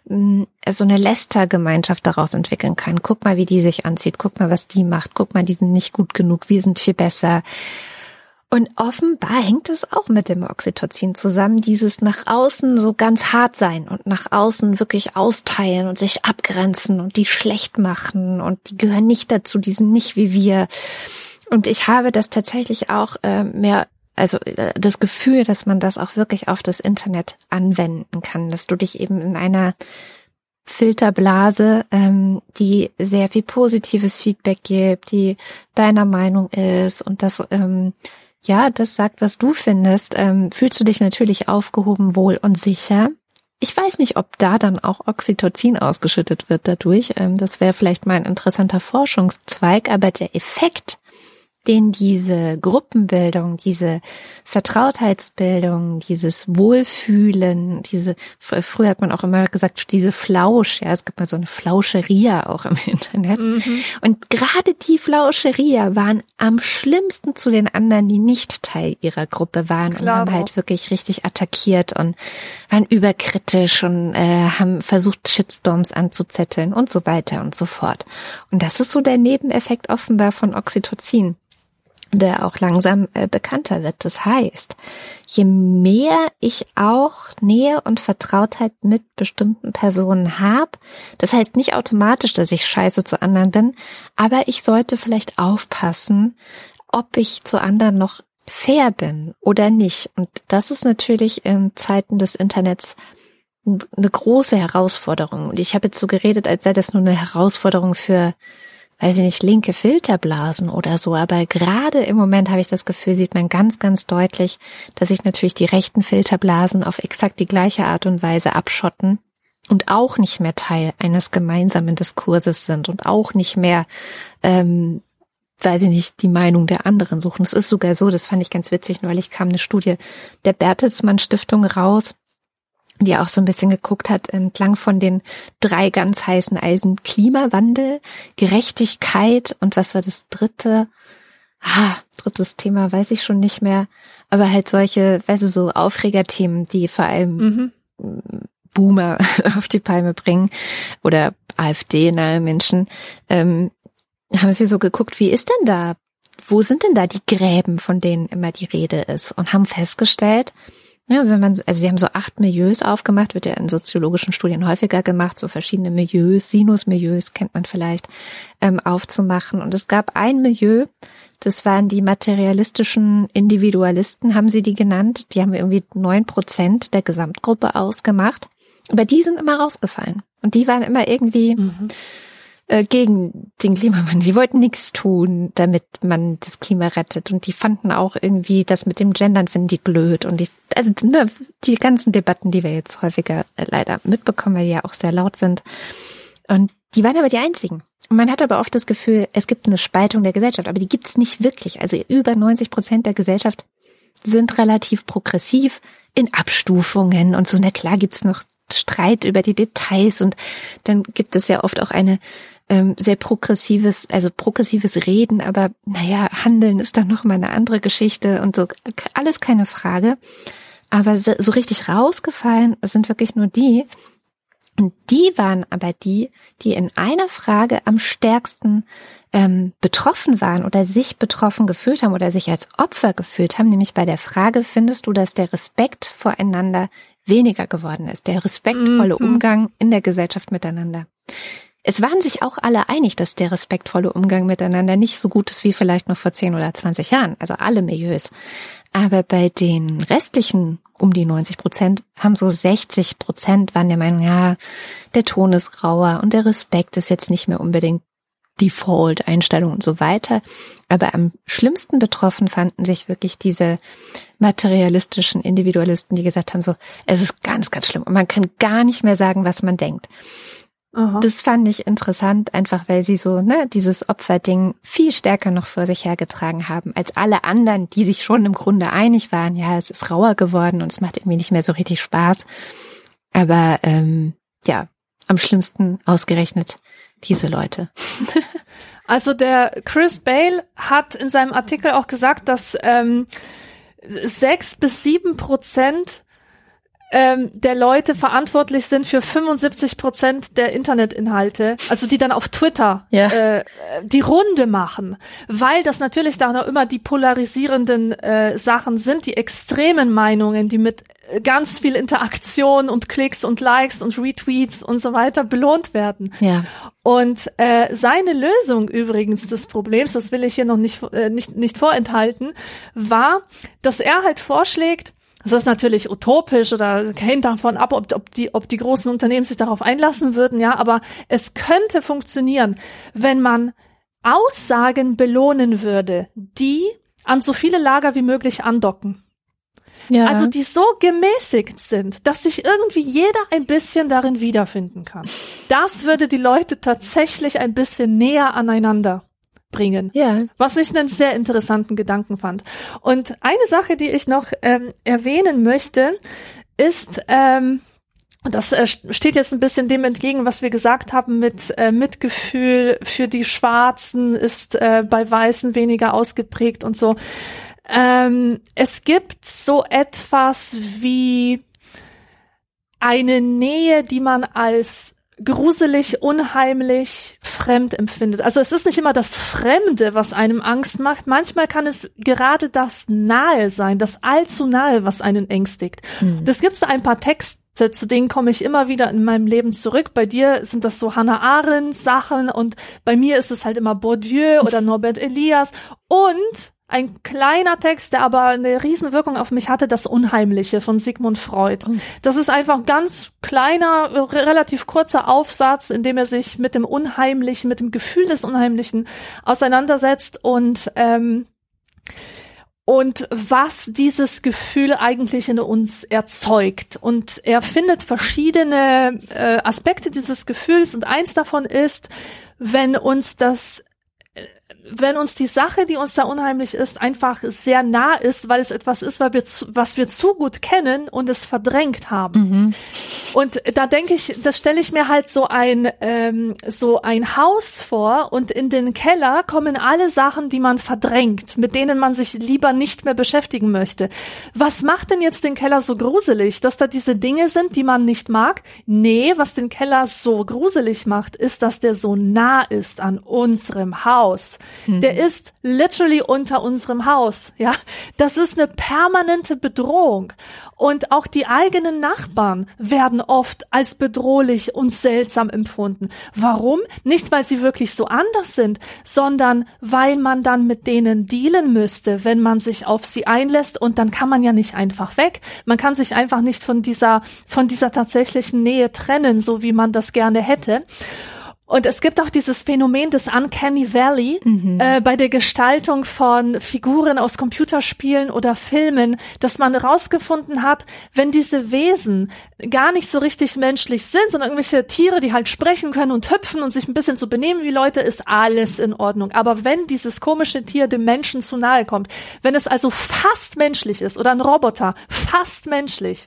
mh, mm, so eine Lästergemeinschaft daraus entwickeln kann. Guck mal, wie die sich anzieht. Guck mal, was die macht. Guck mal, die sind nicht gut genug. Wir sind viel besser. Und offenbar hängt es auch mit dem Oxytocin zusammen, dieses nach außen so ganz hart sein und nach außen wirklich austeilen und sich abgrenzen und die schlecht machen und die gehören nicht dazu, die sind nicht wie wir. Und ich habe das tatsächlich auch äh, mehr, also äh, das Gefühl, dass man das auch wirklich auf das Internet anwenden kann, dass du dich eben in einer Filterblase, ähm, die sehr viel positives Feedback gibt, die deiner Meinung ist und das ähm, ja, das sagt, was du findest, ähm, fühlst du dich natürlich aufgehoben, wohl und sicher. Ich weiß nicht, ob da dann auch Oxytocin ausgeschüttet wird dadurch. Ähm, das wäre vielleicht mal ein interessanter Forschungszweig, aber der Effekt den diese Gruppenbildung, diese Vertrautheitsbildung, dieses Wohlfühlen, diese, früher hat man auch immer gesagt, diese Flausch, ja, es gibt mal so eine Flauscheria auch im [LAUGHS] Internet. Mhm. Und gerade die Flauscheria waren am schlimmsten zu den anderen, die nicht Teil ihrer Gruppe waren Klar. und haben halt wirklich richtig attackiert und waren überkritisch und äh, haben versucht, Shitstorms anzuzetteln und so weiter und so fort. Und das ist so der Nebeneffekt offenbar von Oxytocin der auch langsam äh, bekannter wird. Das heißt, je mehr ich auch Nähe und Vertrautheit mit bestimmten Personen habe, das heißt nicht automatisch, dass ich scheiße zu anderen bin, aber ich sollte vielleicht aufpassen, ob ich zu anderen noch fair bin oder nicht. Und das ist natürlich in Zeiten des Internets eine große Herausforderung. Und ich habe jetzt so geredet, als sei das nur eine Herausforderung für, weiß ich nicht, linke Filterblasen oder so. Aber gerade im Moment habe ich das Gefühl, sieht man ganz, ganz deutlich, dass sich natürlich die rechten Filterblasen auf exakt die gleiche Art und Weise abschotten und auch nicht mehr Teil eines gemeinsamen Diskurses sind und auch nicht mehr, ähm, weiß ich nicht, die Meinung der anderen suchen. Es ist sogar so, das fand ich ganz witzig, neulich kam eine Studie der Bertelsmann Stiftung raus, die auch so ein bisschen geguckt hat entlang von den drei ganz heißen Eisen Klimawandel, Gerechtigkeit und was war das dritte? Ah, drittes Thema weiß ich schon nicht mehr, aber halt solche, weißt du, so Aufregerthemen, die vor allem mhm. Boomer [LAUGHS] auf die Palme bringen oder AfD-nahe Menschen, ähm, haben sie so geguckt, wie ist denn da, wo sind denn da die Gräben, von denen immer die Rede ist und haben festgestellt, ja, wenn man, also sie haben so acht Milieus aufgemacht, wird ja in soziologischen Studien häufiger gemacht, so verschiedene Milieus, Sinusmilieus kennt man vielleicht, ähm, aufzumachen. Und es gab ein Milieu, das waren die materialistischen Individualisten, haben sie die genannt. Die haben irgendwie neun Prozent der Gesamtgruppe ausgemacht. Aber die sind immer rausgefallen. Und die waren immer irgendwie mhm. Äh, gegen den Klimawandel. Die wollten nichts tun, damit man das Klima rettet. Und die fanden auch irgendwie das mit dem Gendern finden die blöd. Und die, also ne, die ganzen Debatten, die wir jetzt häufiger äh, leider mitbekommen, weil die ja auch sehr laut sind. Und die waren aber die einzigen. Und man hat aber oft das Gefühl, es gibt eine Spaltung der Gesellschaft, aber die gibt's nicht wirklich. Also über 90 Prozent der Gesellschaft sind relativ progressiv in Abstufungen und so. Na klar gibt's noch Streit über die Details und dann gibt es ja oft auch eine ähm, sehr progressives, also progressives Reden, aber naja, Handeln ist dann noch mal eine andere Geschichte und so alles keine Frage. Aber so richtig rausgefallen sind wirklich nur die, und die waren aber die, die in einer Frage am stärksten ähm, betroffen waren oder sich betroffen gefühlt haben oder sich als Opfer gefühlt haben, nämlich bei der Frage, findest du, dass der Respekt voreinander weniger geworden ist, der respektvolle mhm. Umgang in der Gesellschaft miteinander. Es waren sich auch alle einig, dass der respektvolle Umgang miteinander nicht so gut ist wie vielleicht noch vor 10 oder 20 Jahren, also alle Milieus. Aber bei den restlichen um die 90 Prozent haben so 60 Prozent waren der Meinung, ja, der Ton ist grauer und der Respekt ist jetzt nicht mehr unbedingt Default-Einstellung und so weiter. Aber am schlimmsten betroffen fanden sich wirklich diese materialistischen Individualisten, die gesagt haben, so, es ist ganz, ganz schlimm und man kann gar nicht mehr sagen, was man denkt. Aha. Das fand ich interessant, einfach weil sie so, ne, dieses Opferding viel stärker noch vor sich hergetragen haben, als alle anderen, die sich schon im Grunde einig waren, ja, es ist rauer geworden und es macht irgendwie nicht mehr so richtig Spaß. Aber ähm, ja, am schlimmsten ausgerechnet diese Leute. [LAUGHS] also der Chris Bale hat in seinem Artikel auch gesagt, dass ähm, sechs bis sieben Prozent ähm, der Leute verantwortlich sind für 75 Prozent der Internetinhalte, also die dann auf Twitter ja. äh, die Runde machen, weil das natürlich da noch immer die polarisierenden äh, Sachen sind, die extremen Meinungen, die mit ganz viel Interaktion und Klicks und Likes und Retweets und so weiter belohnt werden. Ja. Und äh, seine Lösung übrigens des Problems, das will ich hier noch nicht, äh, nicht, nicht vorenthalten, war, dass er halt vorschlägt, das ist natürlich utopisch oder hängt davon ab, ob, ob, die, ob die großen Unternehmen sich darauf einlassen würden, ja, aber es könnte funktionieren, wenn man Aussagen belohnen würde, die an so viele Lager wie möglich andocken. Ja. Also die so gemäßigt sind, dass sich irgendwie jeder ein bisschen darin wiederfinden kann. Das würde die Leute tatsächlich ein bisschen näher aneinander bringen. Ja. Was ich einen sehr interessanten Gedanken fand. Und eine Sache, die ich noch ähm, erwähnen möchte, ist, ähm, und das äh, steht jetzt ein bisschen dem entgegen, was wir gesagt haben mit äh, Mitgefühl für die Schwarzen ist äh, bei Weißen weniger ausgeprägt und so. Ähm, es gibt so etwas wie eine Nähe, die man als gruselig, unheimlich, fremd empfindet. Also es ist nicht immer das Fremde, was einem Angst macht. Manchmal kann es gerade das Nahe sein, das allzu Nahe, was einen ängstigt. Mhm. Das gibt so ein paar Texte, zu denen komme ich immer wieder in meinem Leben zurück. Bei dir sind das so Hannah Arendt Sachen und bei mir ist es halt immer Bourdieu oder Norbert Elias und ein kleiner Text, der aber eine Riesenwirkung auf mich hatte, das Unheimliche von Sigmund Freud. Oh. Das ist einfach ein ganz kleiner, relativ kurzer Aufsatz, in dem er sich mit dem Unheimlichen, mit dem Gefühl des Unheimlichen auseinandersetzt und ähm, und was dieses Gefühl eigentlich in uns erzeugt. Und er findet verschiedene äh, Aspekte dieses Gefühls und eins davon ist, wenn uns das wenn uns die Sache, die uns da unheimlich ist, einfach sehr nah ist, weil es etwas ist, weil wir zu, was wir zu gut kennen und es verdrängt haben. Mhm. Und da denke ich, das stelle ich mir halt so ein ähm, so ein Haus vor und in den Keller kommen alle Sachen, die man verdrängt, mit denen man sich lieber nicht mehr beschäftigen möchte. Was macht denn jetzt den Keller so gruselig, dass da diese Dinge sind, die man nicht mag? Nee, was den Keller so gruselig macht, ist, dass der so nah ist an unserem Haus. Mhm. Der ist literally unter unserem Haus. Ja, das ist eine permanente Bedrohung. Und auch die eigenen Nachbarn werden oft als bedrohlich und seltsam empfunden. Warum? Nicht, weil sie wirklich so anders sind, sondern weil man dann mit denen dealen müsste, wenn man sich auf sie einlässt und dann kann man ja nicht einfach weg. Man kann sich einfach nicht von dieser, von dieser tatsächlichen Nähe trennen, so wie man das gerne hätte. Und es gibt auch dieses Phänomen des Uncanny Valley mhm. äh, bei der Gestaltung von Figuren aus Computerspielen oder Filmen, dass man rausgefunden hat, wenn diese Wesen gar nicht so richtig menschlich sind, sondern irgendwelche Tiere, die halt sprechen können und hüpfen und sich ein bisschen so benehmen wie Leute, ist alles in Ordnung. Aber wenn dieses komische Tier dem Menschen zu nahe kommt, wenn es also fast menschlich ist oder ein Roboter, fast menschlich,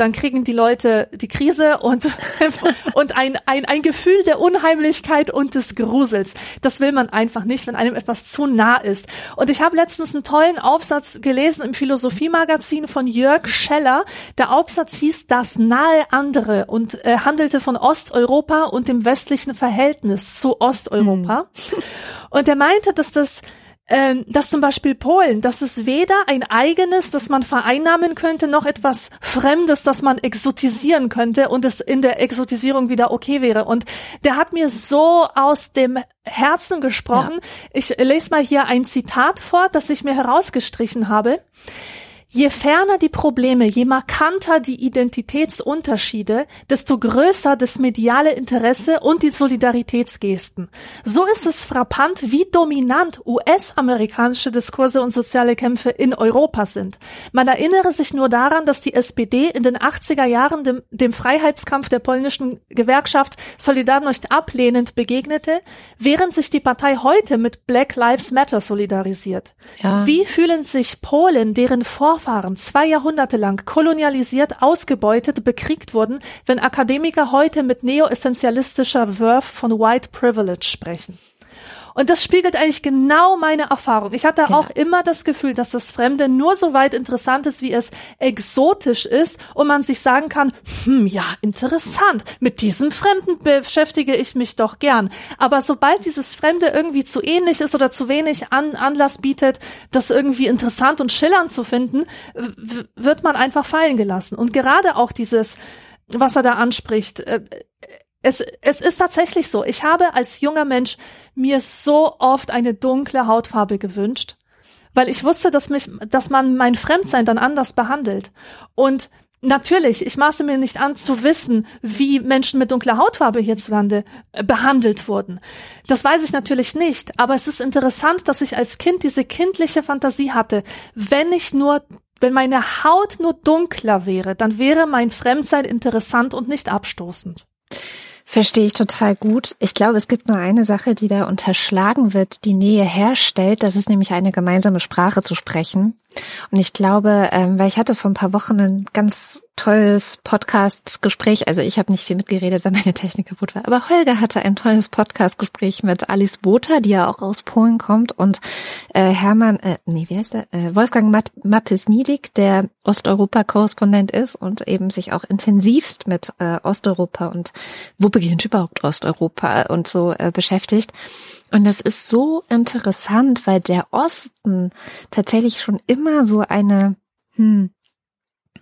dann kriegen die Leute die Krise und, [LAUGHS] und ein, ein, ein Gefühl der Unheimlichkeit und des Grusels. Das will man einfach nicht, wenn einem etwas zu nah ist. Und ich habe letztens einen tollen Aufsatz gelesen im Philosophiemagazin von Jörg Scheller. Der Aufsatz hieß Das nahe andere und äh, handelte von Osteuropa und dem westlichen Verhältnis zu Osteuropa. Mhm. Und er meinte, dass das ähm, dass zum Beispiel Polen, das ist weder ein eigenes, das man vereinnahmen könnte, noch etwas Fremdes, das man exotisieren könnte und es in der Exotisierung wieder okay wäre. Und der hat mir so aus dem Herzen gesprochen. Ja. Ich lese mal hier ein Zitat vor, das ich mir herausgestrichen habe. Je ferner die Probleme, je markanter die Identitätsunterschiede, desto größer das mediale Interesse und die Solidaritätsgesten. So ist es frappant, wie dominant US-amerikanische Diskurse und soziale Kämpfe in Europa sind. Man erinnere sich nur daran, dass die SPD in den 80er Jahren dem, dem Freiheitskampf der polnischen Gewerkschaft Solidarność ablehnend begegnete, während sich die Partei heute mit Black Lives Matter solidarisiert. Ja. Wie fühlen sich Polen, deren Vor Vorfahren zwei Jahrhunderte lang kolonialisiert, ausgebeutet, bekriegt wurden, wenn Akademiker heute mit neoessentialistischer Wurf von White Privilege sprechen. Und das spiegelt eigentlich genau meine Erfahrung. Ich hatte ja. auch immer das Gefühl, dass das Fremde nur so weit interessant ist, wie es exotisch ist und man sich sagen kann, hm, ja, interessant, mit diesem Fremden beschäftige ich mich doch gern. Aber sobald dieses Fremde irgendwie zu ähnlich ist oder zu wenig An Anlass bietet, das irgendwie interessant und schillernd zu finden, wird man einfach fallen gelassen. Und gerade auch dieses, was er da anspricht, äh, es, es ist tatsächlich so. Ich habe als junger Mensch mir so oft eine dunkle Hautfarbe gewünscht, weil ich wusste, dass mich, dass man mein Fremdsein dann anders behandelt. Und natürlich, ich maße mir nicht an zu wissen, wie Menschen mit dunkler Hautfarbe hierzulande äh, behandelt wurden. Das weiß ich natürlich nicht, aber es ist interessant, dass ich als Kind diese kindliche Fantasie hatte. Wenn ich nur wenn meine Haut nur dunkler wäre, dann wäre mein Fremdsein interessant und nicht abstoßend. Verstehe ich total gut. Ich glaube, es gibt nur eine Sache, die da unterschlagen wird, die Nähe herstellt. Das ist nämlich eine gemeinsame Sprache zu sprechen. Und ich glaube, ähm, weil ich hatte vor ein paar Wochen ein ganz tolles Podcast-Gespräch. Also ich habe nicht viel mitgeredet, weil meine Technik kaputt war. Aber Holger hatte ein tolles Podcast-Gespräch mit Alice Botha, die ja auch aus Polen kommt, und äh, Hermann, äh, nee, wie heißt der? Äh, Wolfgang Mappes-Niedig, der Osteuropa-Korrespondent ist und eben sich auch intensivst mit äh, Osteuropa und wo beginnt überhaupt Osteuropa und so äh, beschäftigt. Und das ist so interessant, weil der Osten tatsächlich schon immer so eine, hm,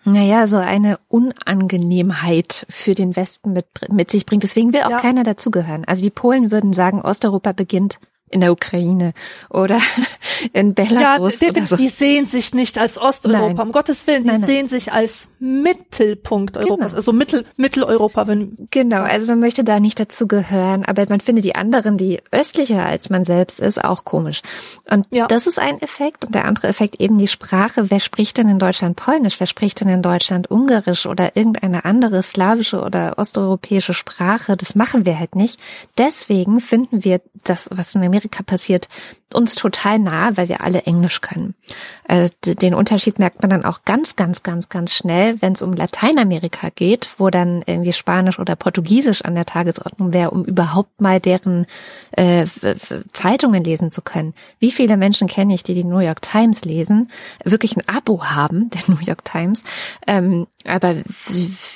naja, so eine Unangenehmheit für den Westen mit, mit sich bringt. Deswegen will auch ja. keiner dazugehören. Also die Polen würden sagen, Osteuropa beginnt in der Ukraine oder [LAUGHS] in Belarus. Ja, oder so. die sehen sich nicht als Osteuropa, Nein. um Gottes Willen, die Nein, nein. sehen sich als Mittelpunkt Europas, Genau. also Mittel, Mitteleuropa, wenn, Genau, also man möchte da nicht dazu gehören, aber man findet die anderen, die östlicher als man selbst ist, auch komisch. Und Ja. das ist ein Effekt und der andere Effekt eben die Sprache. Wer spricht denn in Deutschland Polnisch? Wer spricht denn in Deutschland Ungarisch oder irgendeine andere slawische oder osteuropäische Sprache? Das machen wir halt nicht. Deswegen finden wir das, was in Amerika passiert, uns total nah, weil wir alle Englisch können. D- den Unterschied merkt man dann auch ganz, ganz, ganz, ganz schnell, wenn es um Lateinamerika geht, wo dann irgendwie Spanisch oder Portugiesisch an der Tagesordnung wäre, um überhaupt mal deren äh, Zeitungen lesen zu können. Wie viele Menschen kenne ich, die die New York Times lesen, wirklich ein Abo haben, [LAUGHS] der New York Times, ähm, aber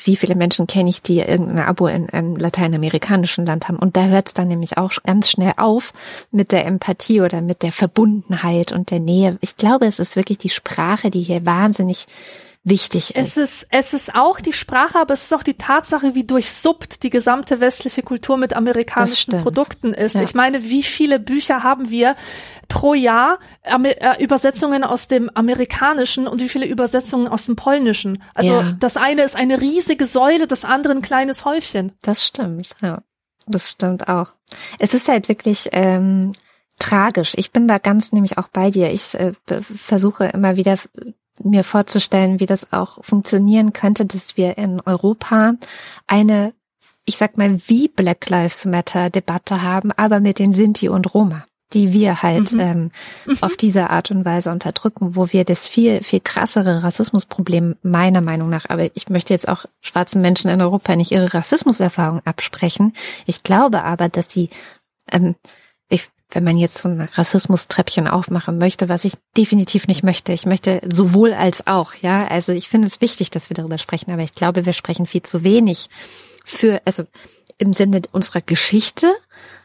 wie viele Menschen kenne ich, die irgendein Abo in einem lateinamerikanischen Land haben? Und da hört es dann nämlich auch ganz schnell auf mit der Empathie oder mit der Verbundenheit und der Nähe. Ich glaube, es ist wirklich die Sprache, die hier wahnsinnig wichtig ist. Es ist, es ist auch die Sprache, aber es ist auch die Tatsache, wie durchsuppt die gesamte westliche Kultur mit amerikanischen. Produkten ist. Ja. Ich meine, wie viele Bücher haben wir pro Jahr äh, Übersetzungen aus dem Amerikanischen und wie viele Übersetzungen aus dem Polnischen? Also Ja. das eine ist eine riesige Säule, das andere ein kleines Häufchen. Das stimmt, ja. Das stimmt auch. Es ist halt wirklich ähm, tragisch. Ich bin da ganz nämlich auch bei dir. Ich äh, versuche immer wieder mir vorzustellen, wie das auch funktionieren könnte, dass wir in Europa eine, ich sag mal, wie Black Lives Matter Debatte haben, aber mit den Sinti und Roma die wir halt Mhm. ähm, auf diese Art und Weise unterdrücken, wo wir das viel, viel krassere Rassismusproblem meiner Meinung nach, aber ich möchte jetzt auch schwarzen Menschen in Europa nicht ihre Rassismuserfahrung absprechen. Ich glaube aber, dass die, ähm, wenn man jetzt so ein Rassismustreppchen aufmachen möchte, was ich definitiv nicht möchte. Ich möchte sowohl als auch, ja. Also ich finde es wichtig, dass wir darüber sprechen, aber ich glaube, wir sprechen viel zu wenig für, also im Sinne unserer Geschichte,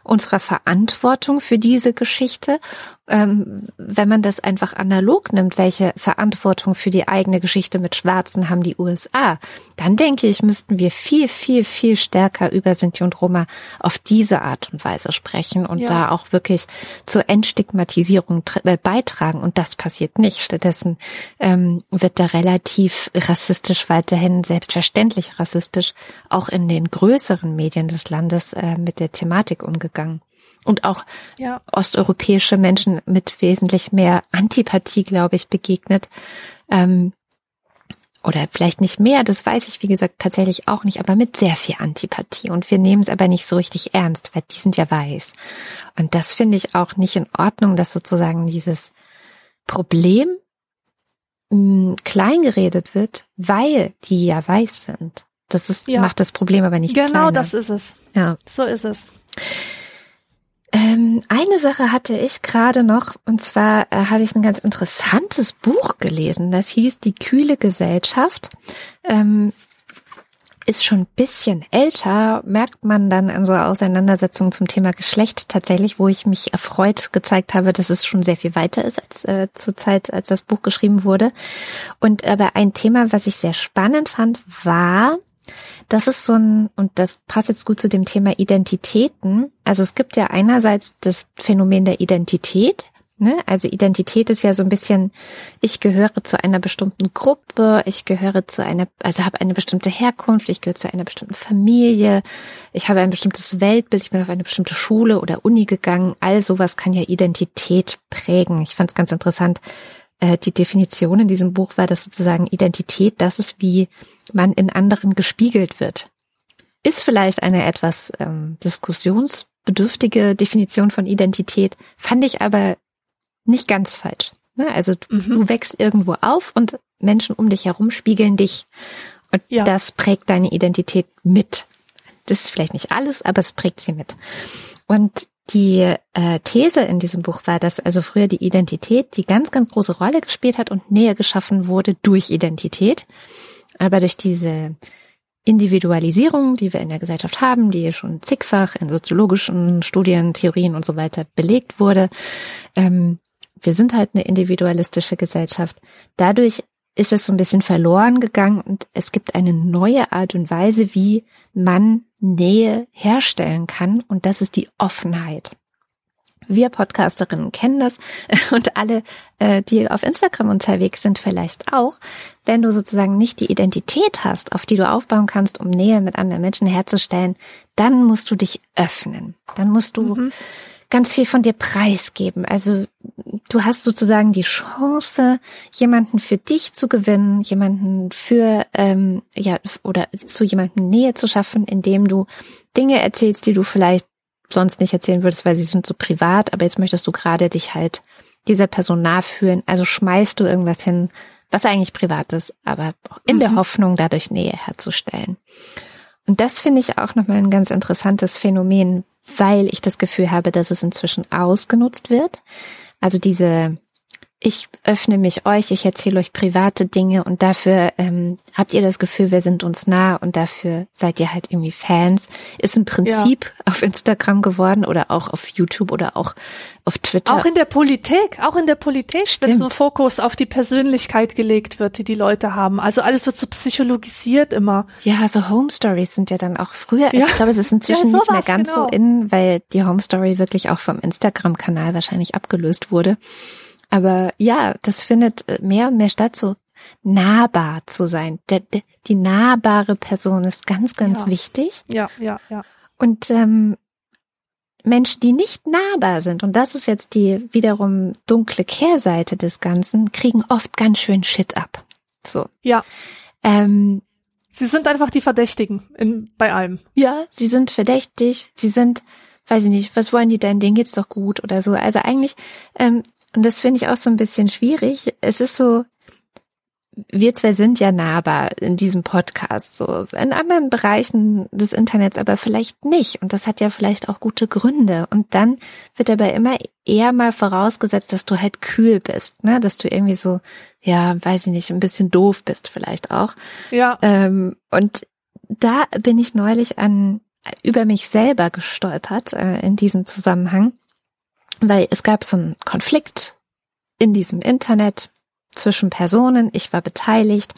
unserer Verantwortung für diese Geschichte, ähm, wenn man das einfach analog nimmt, welche Verantwortung für die eigene Geschichte mit Schwarzen haben die USA, dann denke ich, müssten wir viel, viel, viel stärker über Sinti und Roma auf diese Art und Weise sprechen und Ja. da auch wirklich zur Entstigmatisierung äh, beitragen. Und das passiert nicht. Stattdessen ähm, wird da relativ rassistisch weiterhin, selbstverständlich rassistisch, auch in den größeren Medien des Landes äh, mit der Thematik umgegangen. Und auch Ja. osteuropäische Menschen mit wesentlich mehr Antipathie, glaube ich, begegnet. Ähm, oder vielleicht nicht mehr, das weiß ich, wie gesagt, tatsächlich auch nicht, aber mit sehr viel Antipathie. Und wir nehmen es aber nicht so richtig ernst, weil die sind ja weiß. Und das finde ich auch nicht in Ordnung, dass sozusagen dieses Problem mh, kleingeredet wird, weil die ja weiß sind. Das ist, Ja. macht das Problem aber nicht Genau kleiner. das ist es. ja. So ist es. Ähm, eine Sache hatte ich gerade noch, und zwar äh, habe ich ein ganz interessantes Buch gelesen. Das hieß Die kühle Gesellschaft. Ähm, ist schon ein bisschen älter, merkt man dann in so Auseinandersetzungen zum Thema Geschlecht tatsächlich, wo ich mich erfreut gezeigt habe, dass es schon sehr viel weiter ist als äh, zur Zeit, als das Buch geschrieben wurde. Und aber ein Thema, was ich sehr spannend fand, war, das ist so ein, und das passt jetzt gut zu dem Thema Identitäten. Also es gibt ja einerseits das Phänomen der Identität. Ne? Also Identität ist ja so ein bisschen, ich gehöre zu einer bestimmten Gruppe, ich gehöre zu einer, also habe eine bestimmte Herkunft, ich gehöre zu einer bestimmten Familie, ich habe ein bestimmtes Weltbild, ich bin auf eine bestimmte Schule oder Uni gegangen. All sowas kann ja Identität prägen. Ich fand es ganz interessant. Äh, Die Definition in diesem Buch war, dass sozusagen Identität, das ist, wie man in anderen gespiegelt wird. Ist vielleicht eine etwas ähm, diskussionsbedürftige Definition von Identität, fand ich aber nicht ganz falsch. Ne? Also du, Mhm. du wächst irgendwo auf und Menschen um dich herum spiegeln dich. Und Ja. das prägt deine Identität mit. Das ist vielleicht nicht alles, aber es prägt sie mit. Und die äh, These in diesem Buch war, dass also früher die Identität die ganz, ganz große Rolle gespielt hat und Nähe geschaffen wurde durch Identität. Aber durch diese Individualisierung, die wir in der Gesellschaft haben, die schon zigfach in soziologischen Studien, Theorien und so weiter belegt wurde, ähm, wir sind halt eine individualistische Gesellschaft. Dadurch ist es so ein bisschen verloren gegangen und es gibt eine neue Art und Weise, wie man Nähe herstellen kann und das ist die Offenheit. wir Podcasterinnen kennen das [LAUGHS] und alle, äh, die auf Instagram unterwegs sind, vielleicht auch. Wenn du sozusagen nicht die Identität hast, auf die du aufbauen kannst, um Nähe mit anderen Menschen herzustellen, dann musst du dich öffnen. Dann musst du mhm. Ganz viel von dir preisgeben. Also du hast sozusagen die Chance, jemanden für dich zu gewinnen, jemanden für ähm, ja oder zu jemandem Nähe zu schaffen, indem du Dinge erzählst, die du vielleicht sonst nicht erzählen würdest, weil sie sind so privat, aber jetzt möchtest du gerade dich halt dieser Person nachführen. Also schmeißt du irgendwas hin, was eigentlich privat ist, aber in mhm. der Hoffnung, dadurch Nähe herzustellen. Und das finde ich auch nochmal ein ganz interessantes Phänomen, weil ich das Gefühl habe, dass es inzwischen ausgenutzt wird. Also diese ich öffne mich euch, ich erzähle euch private Dinge und dafür ähm, habt ihr das Gefühl, wir sind uns nah und dafür seid ihr halt irgendwie Fans. Ist ein Prinzip ja. auf Instagram geworden oder auch auf YouTube oder auch auf Twitter. Auch in der Politik, auch in der Politik, Stimmt. wenn so Fokus auf die Persönlichkeit gelegt wird, die die Leute haben. Also alles wird so psychologisiert immer. Ja, so Home Stories sind ja dann auch früher. Ja. Ich glaube, es ist inzwischen ja, nicht mehr ganz genau. so in, weil die Home Story wirklich auch vom Instagram-Kanal wahrscheinlich abgelöst wurde. Aber ja, das findet äh, mehr und mehr statt, so nahbar zu sein. Der, der, die nahbare Person ist ganz, ganz ja. wichtig. Ja, ja, ja. Und ähm, Menschen, die nicht nahbar sind, und das ist jetzt die wiederum dunkle Kehrseite des Ganzen, kriegen oft ganz schön Shit ab. So. Ja. Ähm, sie sind einfach die Verdächtigen in, bei allem. Ja, sie sind verdächtig, sie sind, weiß ich nicht, was wollen die denn, denen geht's doch gut oder so. Also eigentlich ähm, und das finde ich auch so ein bisschen schwierig. Es ist so, wir zwei sind ja nahbar in diesem Podcast, so in anderen Bereichen des Internets aber vielleicht nicht. Und das hat ja vielleicht auch gute Gründe. Und dann wird dabei immer eher mal vorausgesetzt, dass du halt kühl bist, ne? Dass du irgendwie so, ja, weiß ich nicht, ein bisschen doof bist vielleicht auch. Ja. Ähm, und da bin ich neulich an über mich selber gestolpert äh, in diesem Zusammenhang weil es gab so einen Konflikt in diesem Internet zwischen Personen, ich war beteiligt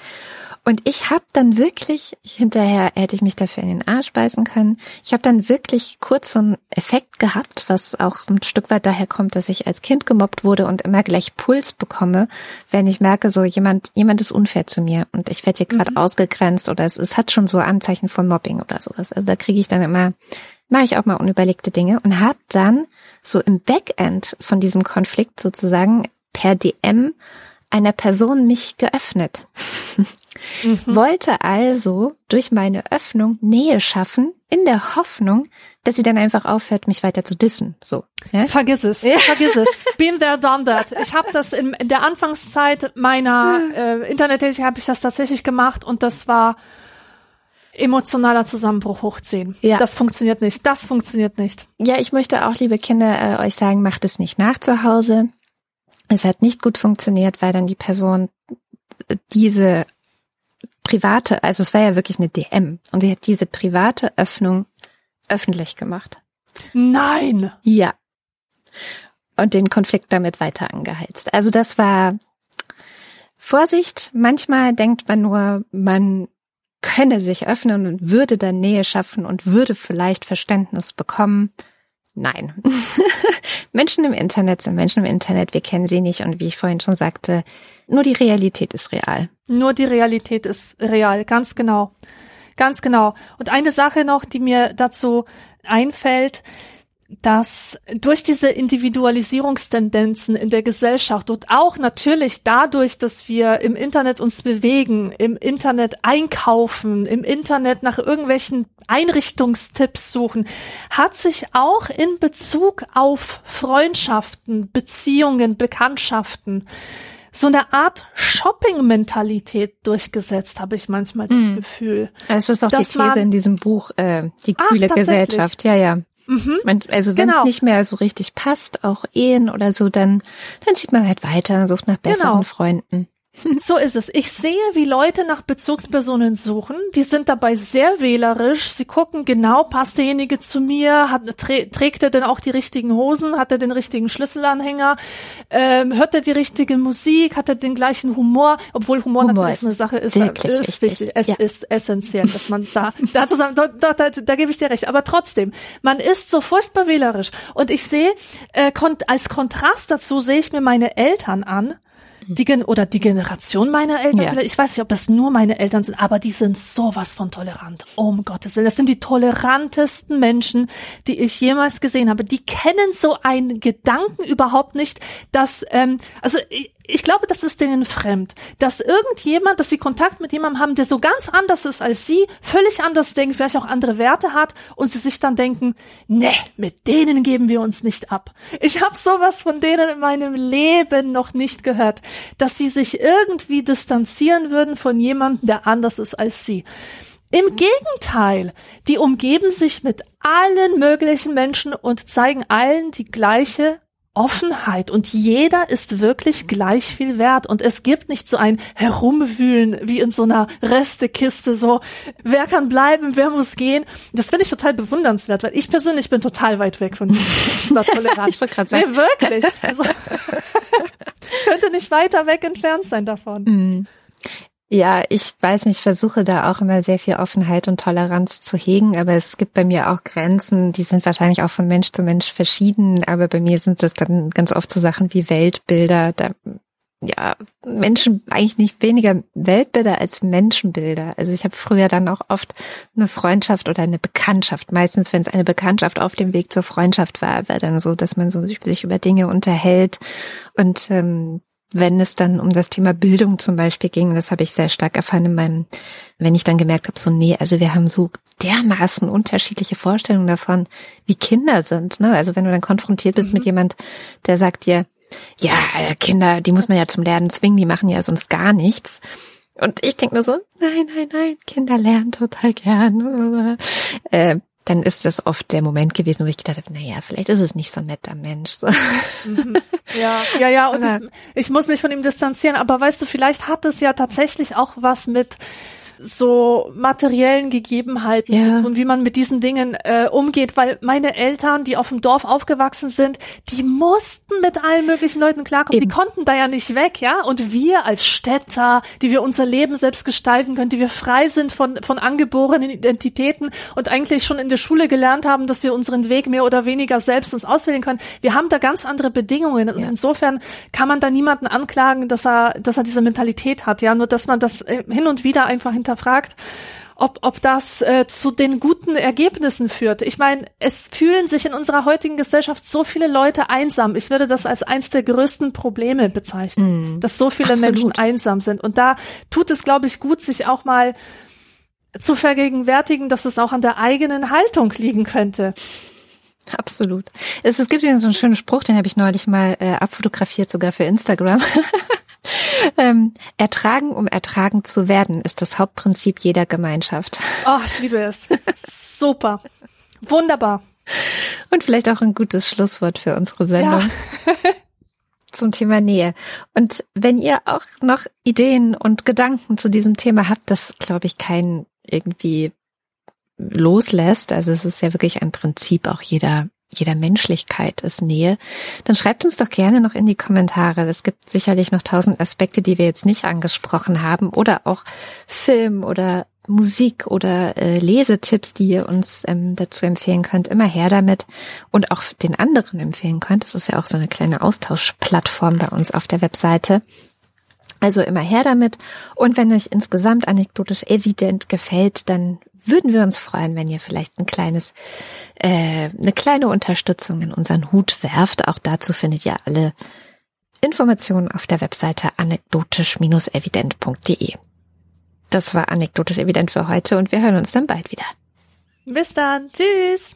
und ich habe dann wirklich, hinterher hätte ich mich dafür in den Arsch beißen können, ich habe dann wirklich kurz so einen Effekt gehabt, was auch ein Stück weit daher kommt, dass ich als Kind gemobbt wurde und immer gleich Puls bekomme, wenn ich merke, so jemand, jemand ist unfair zu mir und ich werde hier gerade mhm. ausgegrenzt oder es, es hat schon so Anzeichen von Mobbing oder sowas. Also da kriege ich dann immer mache ich auch mal unüberlegte Dinge und habe dann so im Backend von diesem Konflikt sozusagen per DM einer Person mich geöffnet. Mhm. Wollte also durch meine Öffnung Nähe schaffen, in der Hoffnung, dass sie dann einfach aufhört, mich weiter zu dissen. So. Ja? Vergiss es, ja. vergiss es. [LAUGHS] Been there, done that. Ich habe das in, in, der Anfangszeit meiner äh, Internettätigkeit habe ich das tatsächlich gemacht und das war emotionaler Zusammenbruch hochziehen. Ja. Das funktioniert nicht. Das funktioniert nicht. Ja, ich möchte auch, liebe Kinder, äh, euch sagen, macht es nicht nach zu Hause. Es hat nicht gut funktioniert, weil dann die Person diese private, also es war ja wirklich eine DM und sie hat diese private Öffnung öffentlich gemacht. Nein! Ja. Und den Konflikt damit weiter angeheizt. Also das war Vorsicht, manchmal denkt man nur, man könne sich öffnen und würde dann Nähe schaffen und würde vielleicht Verständnis bekommen. Nein. [LAUGHS] Menschen im Internet sind Menschen im Internet, wir kennen sie nicht und wie ich vorhin schon sagte, nur die Realität ist real. Nur die Realität ist real, ganz genau. Ganz genau. Und eine Sache noch, die mir dazu einfällt, dass durch diese Individualisierungstendenzen in der Gesellschaft und auch natürlich dadurch, dass wir im Internet uns bewegen, im Internet einkaufen, im Internet nach irgendwelchen Einrichtungstipps suchen, hat sich auch in Bezug auf Freundschaften, Beziehungen, Bekanntschaften so eine Art Shopping-Mentalität durchgesetzt, habe ich manchmal das mm. Gefühl. Es ist auch die These man, in diesem Buch, äh, die kühle Ach, Gesellschaft. Ja, ja. Mhm. Man, also wenn es genau. nicht mehr so richtig passt, auch Ehen oder so, dann, dann sieht man halt weiter, sucht nach besseren genau. Freunden. [LAUGHS] So ist es. Ich sehe, wie Leute nach Bezugspersonen suchen. Die sind dabei sehr wählerisch. Sie gucken genau, passt derjenige zu mir? Hat, trä trägt er denn auch die richtigen Hosen? Hat er den richtigen Schlüsselanhänger? Ähm, hört er die richtige Musik? Hat er den gleichen Humor? Obwohl Humor, Humor natürlich eine Sache ist, ist wichtig. Es ja. ist essentiell, dass man da, [LAUGHS] da zusammen, da, da, da, da gebe ich dir recht. Aber trotzdem, man ist so furchtbar wählerisch. Und ich sehe, äh, als Kontrast dazu sehe ich mir meine Eltern an die Gen oder die Generation meiner Eltern, ja. ich weiß nicht, ob es nur meine Eltern sind, aber die sind sowas von tolerant. Um Gottes Willen. Das sind die tolerantesten Menschen, die ich jemals gesehen habe. Die kennen so einen Gedanken überhaupt nicht, dass, ähm, also ich glaube, das ist denen fremd, dass irgendjemand, dass sie Kontakt mit jemandem haben, der so ganz anders ist als sie, völlig anders denkt, vielleicht auch andere Werte hat und sie sich dann denken, ne, mit denen geben wir uns nicht ab. Ich habe sowas von denen in meinem Leben noch nicht gehört, dass sie sich irgendwie distanzieren würden von jemandem, der anders ist als sie. Im Gegenteil, die umgeben sich mit allen möglichen Menschen und zeigen allen die gleiche Offenheit und jeder ist wirklich gleich viel wert und es gibt nicht so ein Herumwühlen wie in so einer Restekiste so, wer kann bleiben, wer muss gehen. Das finde ich total bewundernswert, weil ich persönlich bin total weit weg von dieser [LAUGHS] Toleranz. ich nee, wirklich. Also, [LAUGHS] könnte nicht weiter weg entfernt sein davon. Mm. Ja, ich weiß nicht, ich versuche da auch immer sehr viel Offenheit und Toleranz zu hegen, aber es gibt bei mir auch Grenzen, die sind wahrscheinlich auch von Mensch zu Mensch verschieden, aber bei mir sind es dann ganz oft so Sachen wie Weltbilder, da ja, Menschen eigentlich nicht weniger Weltbilder als Menschenbilder. Also ich habe früher dann auch oft eine Freundschaft oder eine Bekanntschaft. Meistens, wenn es eine Bekanntschaft auf dem Weg zur Freundschaft war, war dann so, dass man so sich über Dinge unterhält und ähm, wenn es dann um das Thema Bildung zum Beispiel ging, das habe ich sehr stark erfahren in meinem, wenn ich dann gemerkt habe, so nee, also wir haben so dermaßen unterschiedliche Vorstellungen davon, wie Kinder sind. Ne? Also wenn du dann konfrontiert bist mhm. mit jemand, der sagt dir, ja, äh, Kinder, die muss man ja zum Lernen zwingen, die machen ja sonst gar nichts. Und ich denke nur so, nein, nein, nein, Kinder lernen total gern. Äh, dann ist das oft der Moment gewesen, wo ich gedacht habe, naja, vielleicht ist es nicht so ein netter Mensch. So. Mhm. [LAUGHS] Ja, ja, ja, und ich, ich muss mich von ihm distanzieren, aber weißt du, vielleicht hat es ja tatsächlich auch was mit so materiellen Gegebenheiten ja. zu tun, wie man mit diesen Dingen äh, umgeht, weil meine Eltern, die auf dem Dorf aufgewachsen sind, die mussten mit allen möglichen Leuten klarkommen, Eben. die konnten da ja nicht weg, ja, und wir als Städter, die wir unser Leben selbst gestalten können, die wir frei sind von, von angeborenen Identitäten und eigentlich schon in der Schule gelernt haben, dass wir unseren Weg mehr oder weniger selbst uns auswählen können. Wir haben da ganz andere Bedingungen und ja. insofern kann man da niemanden anklagen, dass er, dass er diese Mentalität hat, ja, nur dass man das äh, hin und wieder einfach hinter hinterfragt, ob, ob das äh, zu den guten Ergebnissen führt. Ich meine, es fühlen sich in unserer heutigen Gesellschaft so viele Leute einsam. Ich würde das als eins der größten Probleme bezeichnen, mm, dass so viele absolut. Menschen einsam sind. Und da tut es, glaube ich, gut, sich auch mal zu vergegenwärtigen, dass es auch an der eigenen Haltung liegen könnte. Absolut. Es, es gibt so einen schönen Spruch, den habe ich neulich mal äh, abfotografiert, sogar für Instagram. [LAUGHS] ähm, ertragen, um ertragen zu werden, ist das Hauptprinzip jeder Gemeinschaft. Oh, ich liebe es. Super. Wunderbar. Und vielleicht auch ein gutes Schlusswort für unsere Sendung. Ja. [LAUGHS] zum Thema Nähe. Und wenn ihr auch noch Ideen und Gedanken zu diesem Thema habt, das glaube ich keinen irgendwie loslässt, also es ist ja wirklich ein Prinzip auch jeder jeder Menschlichkeit ist Nähe, dann schreibt uns doch gerne noch in die Kommentare. Es gibt sicherlich noch tausend Aspekte, die wir jetzt nicht angesprochen haben oder auch Film oder Musik oder äh, Lesetipps, die ihr uns ähm, dazu empfehlen könnt. Immer her damit und auch den anderen empfehlen könnt. Das ist ja auch so eine kleine Austauschplattform bei uns auf der Webseite. Also immer her damit. Und wenn euch insgesamt anekdotisch evident gefällt, dann würden wir uns freuen, wenn ihr vielleicht ein kleines, äh, eine kleine Unterstützung in unseren Hut werft. Auch dazu findet ihr alle Informationen auf der Webseite anekdotisch-evident.de. Das war anekdotisch evident für heute und wir hören uns dann bald wieder. Bis dann. Tschüss.